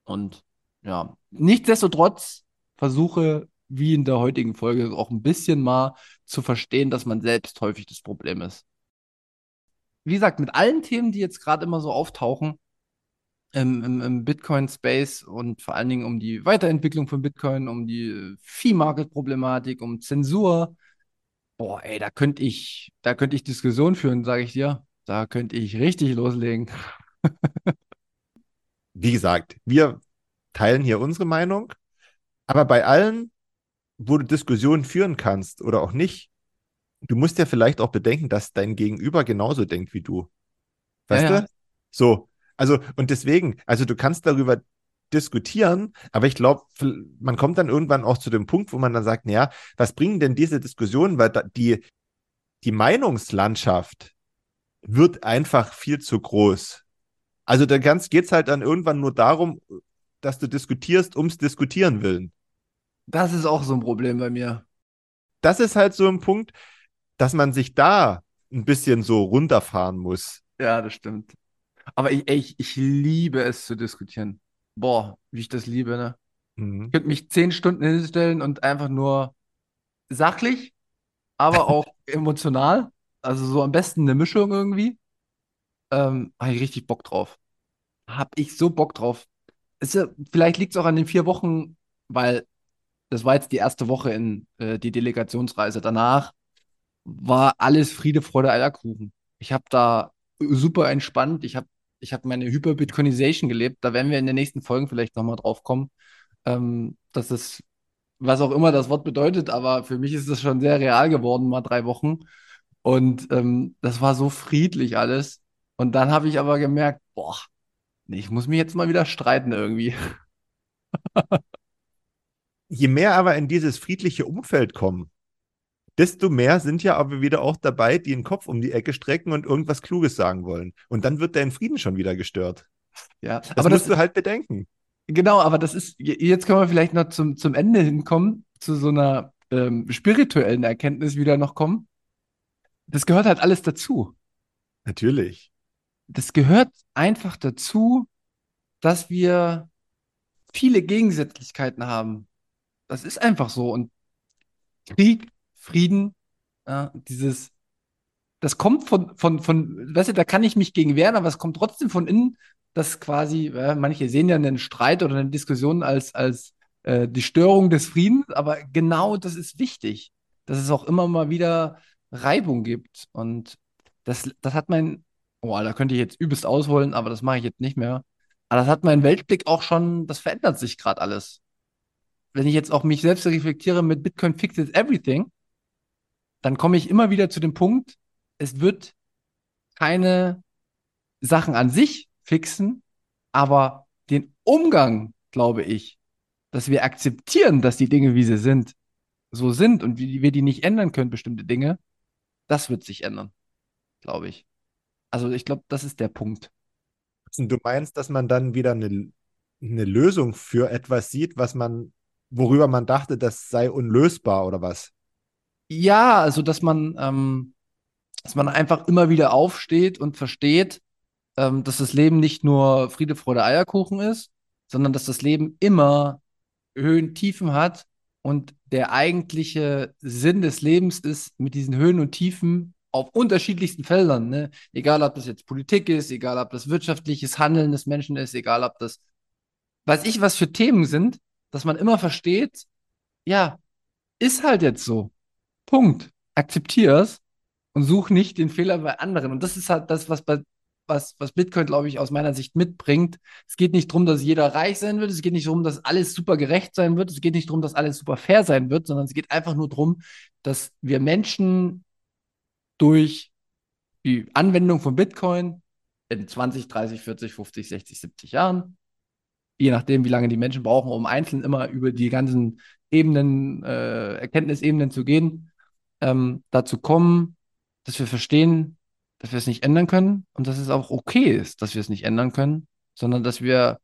Und ja, nichtsdestotrotz versuche, wie in der heutigen Folge, auch ein bisschen mal zu verstehen, dass man selbst häufig das Problem ist. Wie gesagt, mit allen Themen, die jetzt gerade immer so auftauchen, im, im, im Bitcoin-Space und vor allen Dingen um die Weiterentwicklung von Bitcoin, um die Fee-Market-Problematik, um Zensur. Boah, ey, da könnte ich, da könnte ich Diskussion führen, sage ich dir. Da könnte ich richtig loslegen. Wie gesagt, wir teilen hier unsere Meinung, aber bei allen, wo du Diskussionen führen kannst oder auch nicht, du musst ja vielleicht auch bedenken, dass dein Gegenüber genauso denkt wie du. Weißt ja, du? Ja. So, also, und deswegen, also du kannst darüber diskutieren, aber ich glaube, man kommt dann irgendwann auch zu dem Punkt, wo man dann sagt, naja, was bringen denn diese Diskussionen, weil die, die Meinungslandschaft wird einfach viel zu groß. Also da geht es halt dann irgendwann nur darum, dass du diskutierst, ums Diskutieren willen. Das ist auch so ein Problem bei mir. Das ist halt so ein Punkt, dass man sich da ein bisschen so runterfahren muss. Ja, das stimmt. Aber ich, ich, ich liebe es zu diskutieren. Boah, wie ich das liebe, ne? Ich könnte mich zehn Stunden hinstellen und einfach nur sachlich, aber auch emotional, also so am besten eine Mischung irgendwie, ähm, habe ich richtig Bock drauf. Hab ich so Bock drauf. Ist ja, vielleicht liegt es auch an den vier Wochen, weil das war jetzt die erste Woche in äh, die Delegationsreise. Danach war alles Friede, Freude, Eierkuchen. Ich habe da super entspannt. Ich habe ich hab meine Hyper-Bitcoinization gelebt. Da werden wir in den nächsten Folgen vielleicht nochmal drauf kommen. Ähm, das ist, was auch immer das Wort bedeutet, aber für mich ist das schon sehr real geworden, mal drei Wochen. Und ähm, das war so friedlich alles. Und dann habe ich aber gemerkt, boah, ich muss mich jetzt mal wieder streiten irgendwie. Je mehr aber in dieses friedliche Umfeld kommen, desto mehr sind ja aber wieder auch dabei, die den Kopf um die Ecke strecken und irgendwas Kluges sagen wollen. Und dann wird dein Frieden schon wieder gestört. Ja, Das aber musst das, du halt bedenken. genau, aber das ist, jetzt können wir vielleicht noch zum, zum Ende hinkommen, zu so einer ähm, spirituellen Erkenntnis wieder noch kommen. Das gehört halt alles dazu. Natürlich. Das gehört einfach dazu, dass wir viele Gegensätzlichkeiten haben. Das ist einfach so. Und Krieg, Frieden, ja, dieses, das kommt von, von, von, weißt du, da kann ich mich gegen wehren, aber es kommt trotzdem von innen, dass quasi, äh, manche sehen ja einen Streit oder eine Diskussion als, als äh, die Störung des Friedens, aber genau das ist wichtig, dass es auch immer mal wieder Reibung gibt. Und das, das hat mein, oh, da könnte ich jetzt übelst ausholen, aber das mache ich jetzt nicht mehr. Aber das hat mein Weltblick auch schon, das verändert sich gerade alles. Wenn ich jetzt auch mich selbst reflektiere mit Bitcoin fixes everything, dann komme ich immer wieder zu dem Punkt, es wird keine Sachen an sich fixen, aber den Umgang, glaube ich, dass wir akzeptieren, dass die Dinge, wie sie sind, so sind und wie wir die nicht ändern können, bestimmte Dinge, das wird sich ändern, glaube ich. Also ich glaube, das ist der Punkt. Du meinst, dass man dann wieder eine, eine Lösung für etwas sieht, was man, worüber man dachte, das sei unlösbar oder was? Ja, also dass man, ähm, dass man einfach immer wieder aufsteht und versteht, ähm, dass das Leben nicht nur Friede, Freude, Eierkuchen ist, sondern dass das Leben immer Höhen, Tiefen hat und der eigentliche Sinn des Lebens ist, mit diesen Höhen und Tiefen auf unterschiedlichsten Feldern, ne? Egal, ob das jetzt Politik ist, egal, ob das wirtschaftliches Handeln des Menschen ist, egal, ob das, weiß ich, was für Themen sind, dass man immer versteht, ja, ist halt jetzt so. Punkt. Akzeptier's und such nicht den Fehler bei anderen. Und das ist halt das, was bei was, was Bitcoin, glaube ich, aus meiner Sicht mitbringt. Es geht nicht darum, dass jeder reich sein wird. Es geht nicht darum, dass alles super gerecht sein wird. Es geht nicht darum, dass alles super fair sein wird, sondern es geht einfach nur darum, dass wir Menschen durch die Anwendung von Bitcoin in 20, 30, 40, 50, 60, 70 Jahren, je nachdem, wie lange die Menschen brauchen, um einzeln immer über die ganzen Ebenen, äh, Erkenntnisebenen zu gehen, ähm, dazu kommen, dass wir verstehen, dass wir es nicht ändern können und dass es auch okay ist, dass wir es nicht ändern können, sondern dass wir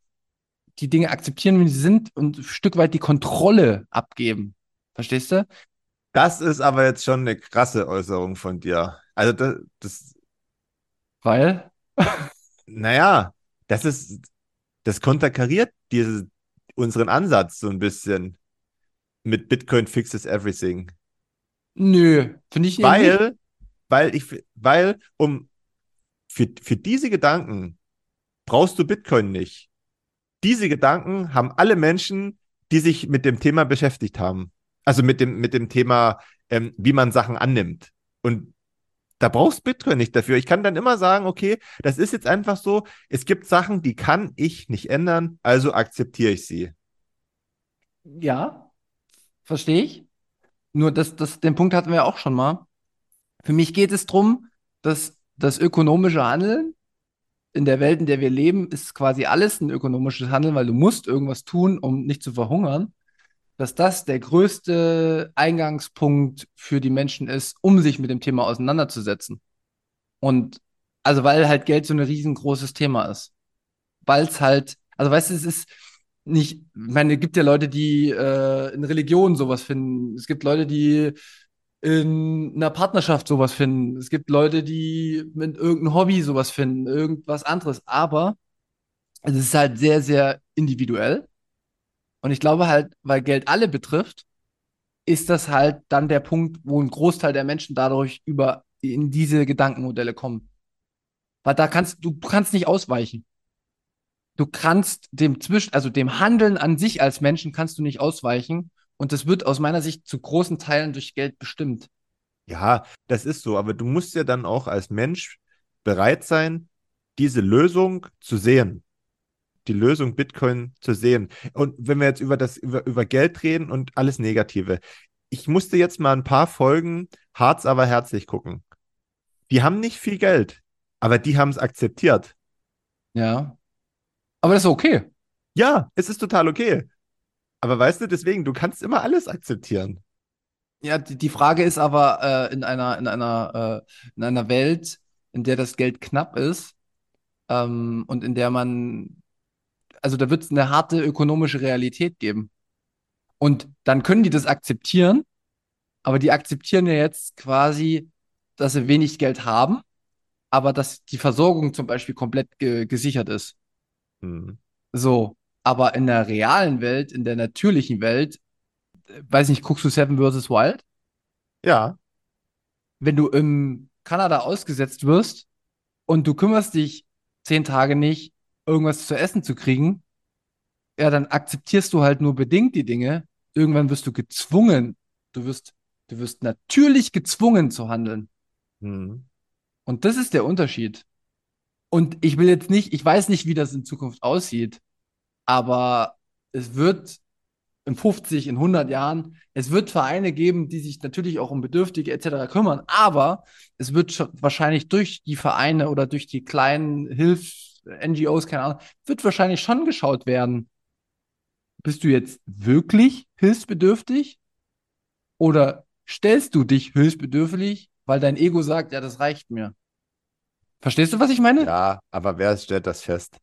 die Dinge akzeptieren, wie sie sind und ein Stück weit die Kontrolle abgeben. Verstehst du? Das ist aber jetzt schon eine krasse Äußerung von dir. Also das, das Weil, naja, das ist, das konterkariert diese, unseren Ansatz so ein bisschen mit Bitcoin fixes everything. Nö, finde ich eben nicht. Weil, weil ich, weil, um für, für diese Gedanken brauchst du Bitcoin nicht. Diese Gedanken haben alle Menschen, die sich mit dem Thema beschäftigt haben. Also mit dem, mit dem Thema, ähm, wie man Sachen annimmt. Und da brauchst Bitcoin nicht dafür. Ich kann dann immer sagen, okay, das ist jetzt einfach so, es gibt Sachen, die kann ich nicht ändern, also akzeptiere ich sie. Ja, verstehe ich. Nur das, das, den Punkt hatten wir auch schon mal. Für mich geht es darum, dass das ökonomische Handeln in der Welt, in der wir leben, ist quasi alles ein ökonomisches Handeln, weil du musst irgendwas tun, um nicht zu verhungern. Dass das der größte Eingangspunkt für die Menschen ist, um sich mit dem Thema auseinanderzusetzen. Und also weil halt Geld so ein riesengroßes Thema ist. Weil es halt, also weißt du, es ist nicht, ich meine, es gibt ja Leute, die äh, in Religion sowas finden. Es gibt Leute, die in einer Partnerschaft sowas finden. Es gibt Leute, die mit irgendeinem Hobby sowas finden, irgendwas anderes. Aber es ist halt sehr, sehr individuell. Und ich glaube halt, weil Geld alle betrifft, ist das halt dann der Punkt, wo ein Großteil der Menschen dadurch über in diese Gedankenmodelle kommen. Weil da kannst du, du kannst nicht ausweichen. Du kannst dem zwischen, also dem Handeln an sich als Menschen kannst du nicht ausweichen. Und das wird aus meiner Sicht zu großen Teilen durch Geld bestimmt. Ja, das ist so, aber du musst ja dann auch als Mensch bereit sein, diese Lösung zu sehen. Die Lösung Bitcoin zu sehen. Und wenn wir jetzt über das, über, über Geld reden und alles Negative. Ich musste jetzt mal ein paar Folgen Harz aber herzlich gucken. Die haben nicht viel Geld, aber die haben es akzeptiert. Ja. Aber das ist okay. Ja, es ist total okay. Aber weißt du, deswegen, du kannst immer alles akzeptieren. Ja, die, die Frage ist aber äh, in einer, in einer, äh, in einer Welt, in der das Geld knapp ist ähm, und in der man, also da wird es eine harte ökonomische Realität geben. Und dann können die das akzeptieren, aber die akzeptieren ja jetzt quasi, dass sie wenig Geld haben, aber dass die Versorgung zum Beispiel komplett ge gesichert ist. Hm. So, aber in der realen Welt, in der natürlichen Welt, weiß nicht, guckst du Seven vs. Wild? Ja. Wenn du in Kanada ausgesetzt wirst und du kümmerst dich zehn Tage nicht, irgendwas zu essen zu kriegen, ja, dann akzeptierst du halt nur bedingt die Dinge. Irgendwann wirst du gezwungen, du wirst, du wirst natürlich gezwungen zu handeln. Hm. Und das ist der Unterschied. Und ich will jetzt nicht, ich weiß nicht, wie das in Zukunft aussieht, aber es wird in 50, in 100 Jahren, es wird Vereine geben, die sich natürlich auch um Bedürftige etc. kümmern, aber es wird wahrscheinlich durch die Vereine oder durch die kleinen Hilfs-NGOs, keine Ahnung, wird wahrscheinlich schon geschaut werden, bist du jetzt wirklich hilfsbedürftig oder stellst du dich hilfsbedürftig, weil dein Ego sagt, ja, das reicht mir. Verstehst du, was ich meine? Ja, aber wer stellt das fest?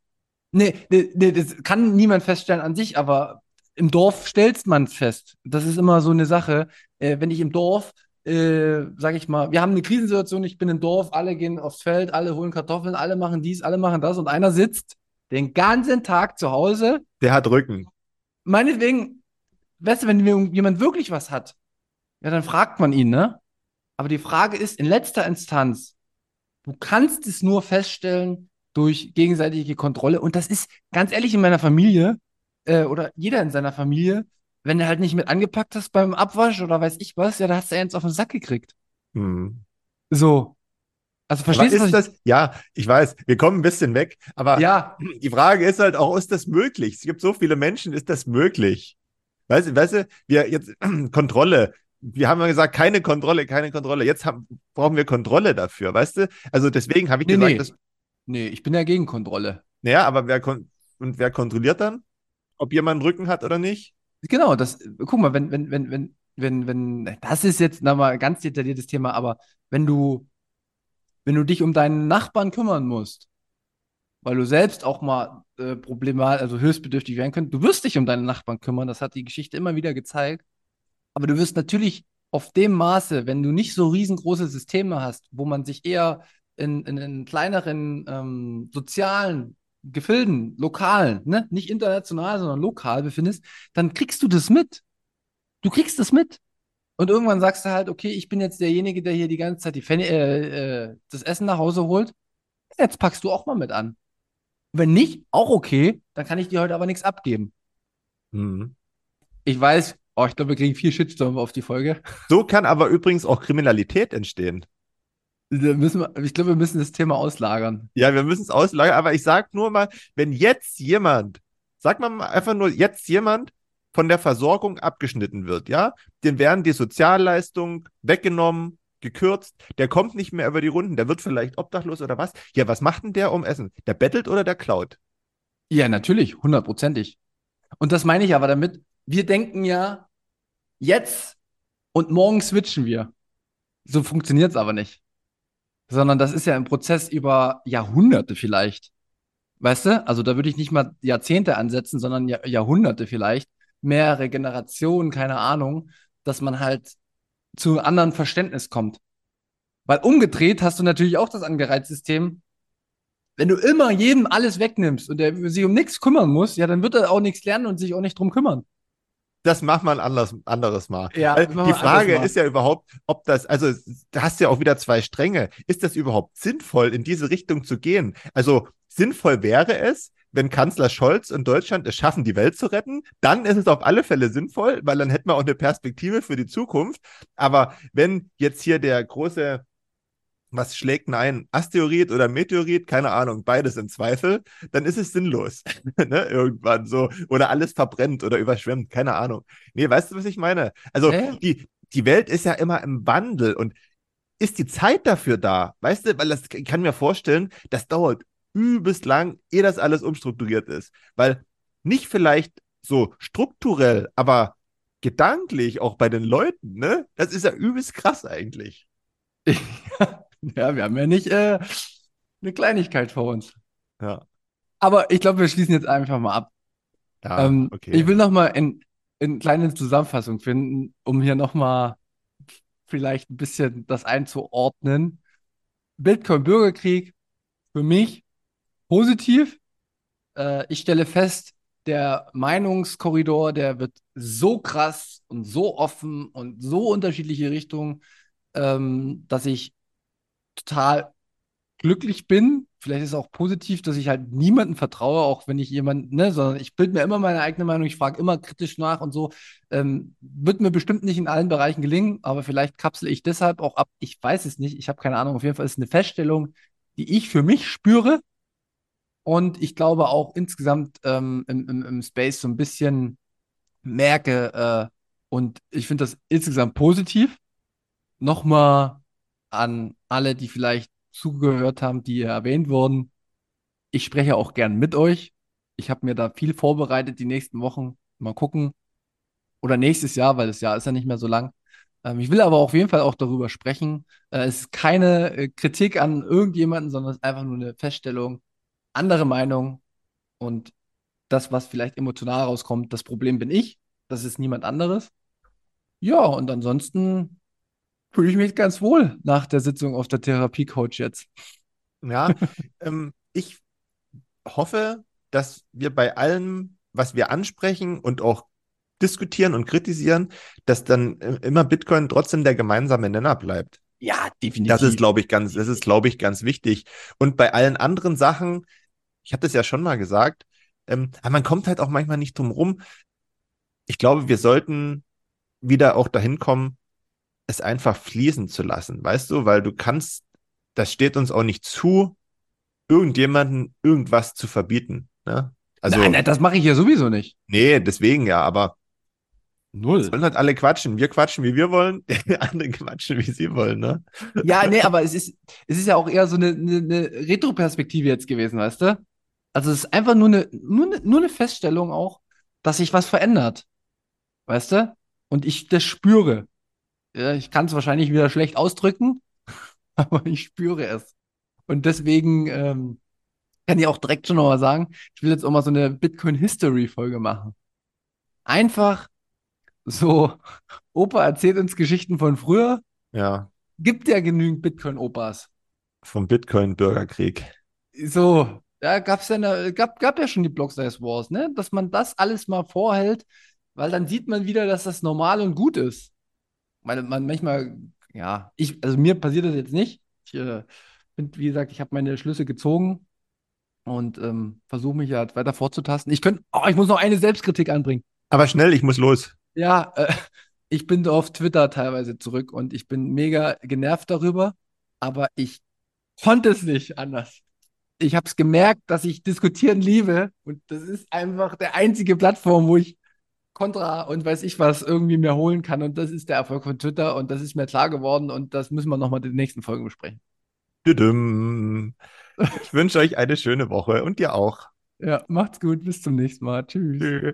Nee, nee, nee, das kann niemand feststellen an sich, aber im Dorf stellt man es fest. Das ist immer so eine Sache. Äh, wenn ich im Dorf, äh, sage ich mal, wir haben eine Krisensituation, ich bin im Dorf, alle gehen aufs Feld, alle holen Kartoffeln, alle machen dies, alle machen das und einer sitzt den ganzen Tag zu Hause. Der hat Rücken. Meinetwegen, weißt du, wenn jemand wirklich was hat, ja, dann fragt man ihn, ne? Aber die Frage ist, in letzter Instanz, Du kannst es nur feststellen durch gegenseitige Kontrolle. Und das ist ganz ehrlich in meiner Familie äh, oder jeder in seiner Familie, wenn du halt nicht mit angepackt hast beim Abwasch oder weiß ich was, ja, da hast du eins auf den Sack gekriegt. Hm. So. Also verstehst du, was das? Ich... Ja, ich weiß, wir kommen ein bisschen weg, aber ja. die Frage ist halt auch, ist das möglich? Es gibt so viele Menschen, ist das möglich? Weißt du, weißt du, wir jetzt Kontrolle, wir haben ja gesagt, keine Kontrolle, keine Kontrolle. Jetzt haben, brauchen wir Kontrolle dafür, weißt du? Also deswegen habe ich nee, gesagt, nee. dass. Nee, ich bin ja gegen Kontrolle. Naja, aber wer kon und wer kontrolliert dann? Ob jemand einen Rücken hat oder nicht? Genau, das, guck mal, wenn, wenn, wenn, wenn, wenn, wenn, das ist jetzt nochmal ein ganz detailliertes Thema, aber wenn du, wenn du dich um deinen Nachbarn kümmern musst, weil du selbst auch mal äh, problematisch, also hilfsbedürftig werden könntest, du wirst dich um deine Nachbarn kümmern, das hat die Geschichte immer wieder gezeigt. Aber du wirst natürlich auf dem Maße, wenn du nicht so riesengroße Systeme hast, wo man sich eher in, in, in kleineren ähm, sozialen Gefilden, lokalen, ne? nicht international, sondern lokal befindest, dann kriegst du das mit. Du kriegst das mit. Und irgendwann sagst du halt, okay, ich bin jetzt derjenige, der hier die ganze Zeit die Fan äh, äh, das Essen nach Hause holt. Jetzt packst du auch mal mit an. Wenn nicht, auch okay, dann kann ich dir heute aber nichts abgeben. Mhm. Ich weiß, Oh, ich glaube, wir kriegen viel Shitstorm auf die Folge. So kann aber übrigens auch Kriminalität entstehen. Müssen wir, ich glaube, wir müssen das Thema auslagern. Ja, wir müssen es auslagern, aber ich sage nur mal, wenn jetzt jemand, sag mal einfach nur, jetzt jemand von der Versorgung abgeschnitten wird, ja, den werden die Sozialleistungen weggenommen, gekürzt, der kommt nicht mehr über die Runden, der wird vielleicht obdachlos oder was. Ja, was macht denn der um Essen? Der bettelt oder der klaut? Ja, natürlich, hundertprozentig. Und das meine ich aber damit, wir denken ja, jetzt und morgen switchen wir. So funktioniert es aber nicht. Sondern das ist ja ein Prozess über Jahrhunderte vielleicht. Weißt du? Also da würde ich nicht mal Jahrzehnte ansetzen, sondern Jahr Jahrhunderte vielleicht. Mehrere Generationen, keine Ahnung, dass man halt zu einem anderen Verständnis kommt. Weil umgedreht hast du natürlich auch das Angereizsystem. Wenn du immer jedem alles wegnimmst und der sich um nichts kümmern muss, ja, dann wird er auch nichts lernen und sich auch nicht drum kümmern. Das macht man anders, anderes Mal. Ja, die Frage ist ja überhaupt, ob das, also da hast du ja auch wieder zwei Stränge. Ist das überhaupt sinnvoll, in diese Richtung zu gehen? Also sinnvoll wäre es, wenn Kanzler Scholz und Deutschland es schaffen, die Welt zu retten, dann ist es auf alle Fälle sinnvoll, weil dann hätten wir auch eine Perspektive für die Zukunft. Aber wenn jetzt hier der große, was schlägt denn ein, Asteroid oder Meteorit, keine Ahnung, beides im Zweifel, dann ist es sinnlos. ne? Irgendwann so. Oder alles verbrennt oder überschwemmt, keine Ahnung. Nee, weißt du, was ich meine? Also ja. die, die Welt ist ja immer im Wandel und ist die Zeit dafür da? Weißt du, weil das ich kann mir vorstellen, das dauert übelst lang, ehe das alles umstrukturiert ist. Weil nicht vielleicht so strukturell, aber gedanklich auch bei den Leuten, ne? Das ist ja übelst krass eigentlich. Ja, wir haben ja nicht äh, eine Kleinigkeit vor uns. Ja. Aber ich glaube, wir schließen jetzt einfach mal ab. Ja, ähm, okay. Ich will noch mal in, in kleine Zusammenfassung finden, um hier noch mal vielleicht ein bisschen das einzuordnen. Bitcoin-Bürgerkrieg für mich positiv. Äh, ich stelle fest, der Meinungskorridor, der wird so krass und so offen und so unterschiedliche Richtungen, ähm, dass ich total glücklich bin. Vielleicht ist es auch positiv, dass ich halt niemandem vertraue, auch wenn ich jemanden, ne, sondern ich bilde mir immer meine eigene Meinung, ich frage immer kritisch nach und so. Ähm, wird mir bestimmt nicht in allen Bereichen gelingen, aber vielleicht kapsel ich deshalb auch ab. Ich weiß es nicht, ich habe keine Ahnung. Auf jeden Fall ist es eine Feststellung, die ich für mich spüre. Und ich glaube auch insgesamt ähm, im, im, im Space so ein bisschen merke, äh, und ich finde das insgesamt positiv. Nochmal an alle, die vielleicht zugehört haben, die erwähnt wurden. Ich spreche auch gern mit euch. Ich habe mir da viel vorbereitet die nächsten Wochen. Mal gucken. Oder nächstes Jahr, weil das Jahr ist ja nicht mehr so lang. Ähm, ich will aber auf jeden Fall auch darüber sprechen. Äh, es ist keine äh, Kritik an irgendjemanden, sondern es ist einfach nur eine Feststellung. Andere Meinung und das, was vielleicht emotional rauskommt, das Problem bin ich. Das ist niemand anderes. Ja, und ansonsten fühle ich mich ganz wohl nach der Sitzung auf der Therapie-Coach jetzt. Ja, ähm, ich hoffe, dass wir bei allem, was wir ansprechen und auch diskutieren und kritisieren, dass dann immer Bitcoin trotzdem der gemeinsame Nenner bleibt. Ja, definitiv. Das ist, glaube ich, ganz, das ist, glaube ich, ganz wichtig. Und bei allen anderen Sachen, ich habe das ja schon mal gesagt, ähm, aber man kommt halt auch manchmal nicht drum rum. Ich glaube, wir sollten wieder auch dahin kommen, es einfach fließen zu lassen, weißt du, weil du kannst, das steht uns auch nicht zu, irgendjemanden irgendwas zu verbieten. Ne? Also, nein, nein, das mache ich ja sowieso nicht. nee, deswegen ja, aber Null. sollen halt alle quatschen. Wir quatschen, wie wir wollen, andere quatschen, wie sie wollen, ne? Ja, nee, aber es ist, es ist ja auch eher so eine, eine, eine Retro-Perspektive jetzt gewesen, weißt du? Also es ist einfach nur eine, nur eine, nur eine Feststellung auch, dass sich was verändert. Weißt du? Und ich das spüre. Ja, ich kann es wahrscheinlich wieder schlecht ausdrücken, aber ich spüre es. Und deswegen ähm, kann ich auch direkt schon noch mal sagen, ich will jetzt auch mal so eine Bitcoin-History-Folge machen. Einfach so, Opa erzählt uns Geschichten von früher, Ja, gibt ja genügend Bitcoin-Opas. vom Bitcoin-Bürgerkrieg. So, da gab's ja eine, gab, gab ja schon die Block Size Wars, ne? Dass man das alles mal vorhält, weil dann sieht man wieder, dass das normal und gut ist. Weil man manchmal, ja, ich, also mir passiert das jetzt nicht. Ich äh, bin, wie gesagt, ich habe meine Schlüsse gezogen und ähm, versuche mich ja weiter vorzutasten. Ich könnte, oh, ich muss noch eine Selbstkritik anbringen. Aber schnell, ich muss los. Ja, äh, ich bin auf Twitter teilweise zurück und ich bin mega genervt darüber, aber ich konnte es nicht anders. Ich habe es gemerkt, dass ich diskutieren liebe und das ist einfach der einzige Plattform, wo ich Kontra und weiß ich was irgendwie mir holen kann und das ist der Erfolg von Twitter und das ist mir klar geworden und das müssen wir nochmal in den nächsten Folgen besprechen. Ich wünsche euch eine schöne Woche und dir auch. Ja, macht's gut, bis zum nächsten Mal. Tschüss. Tschö.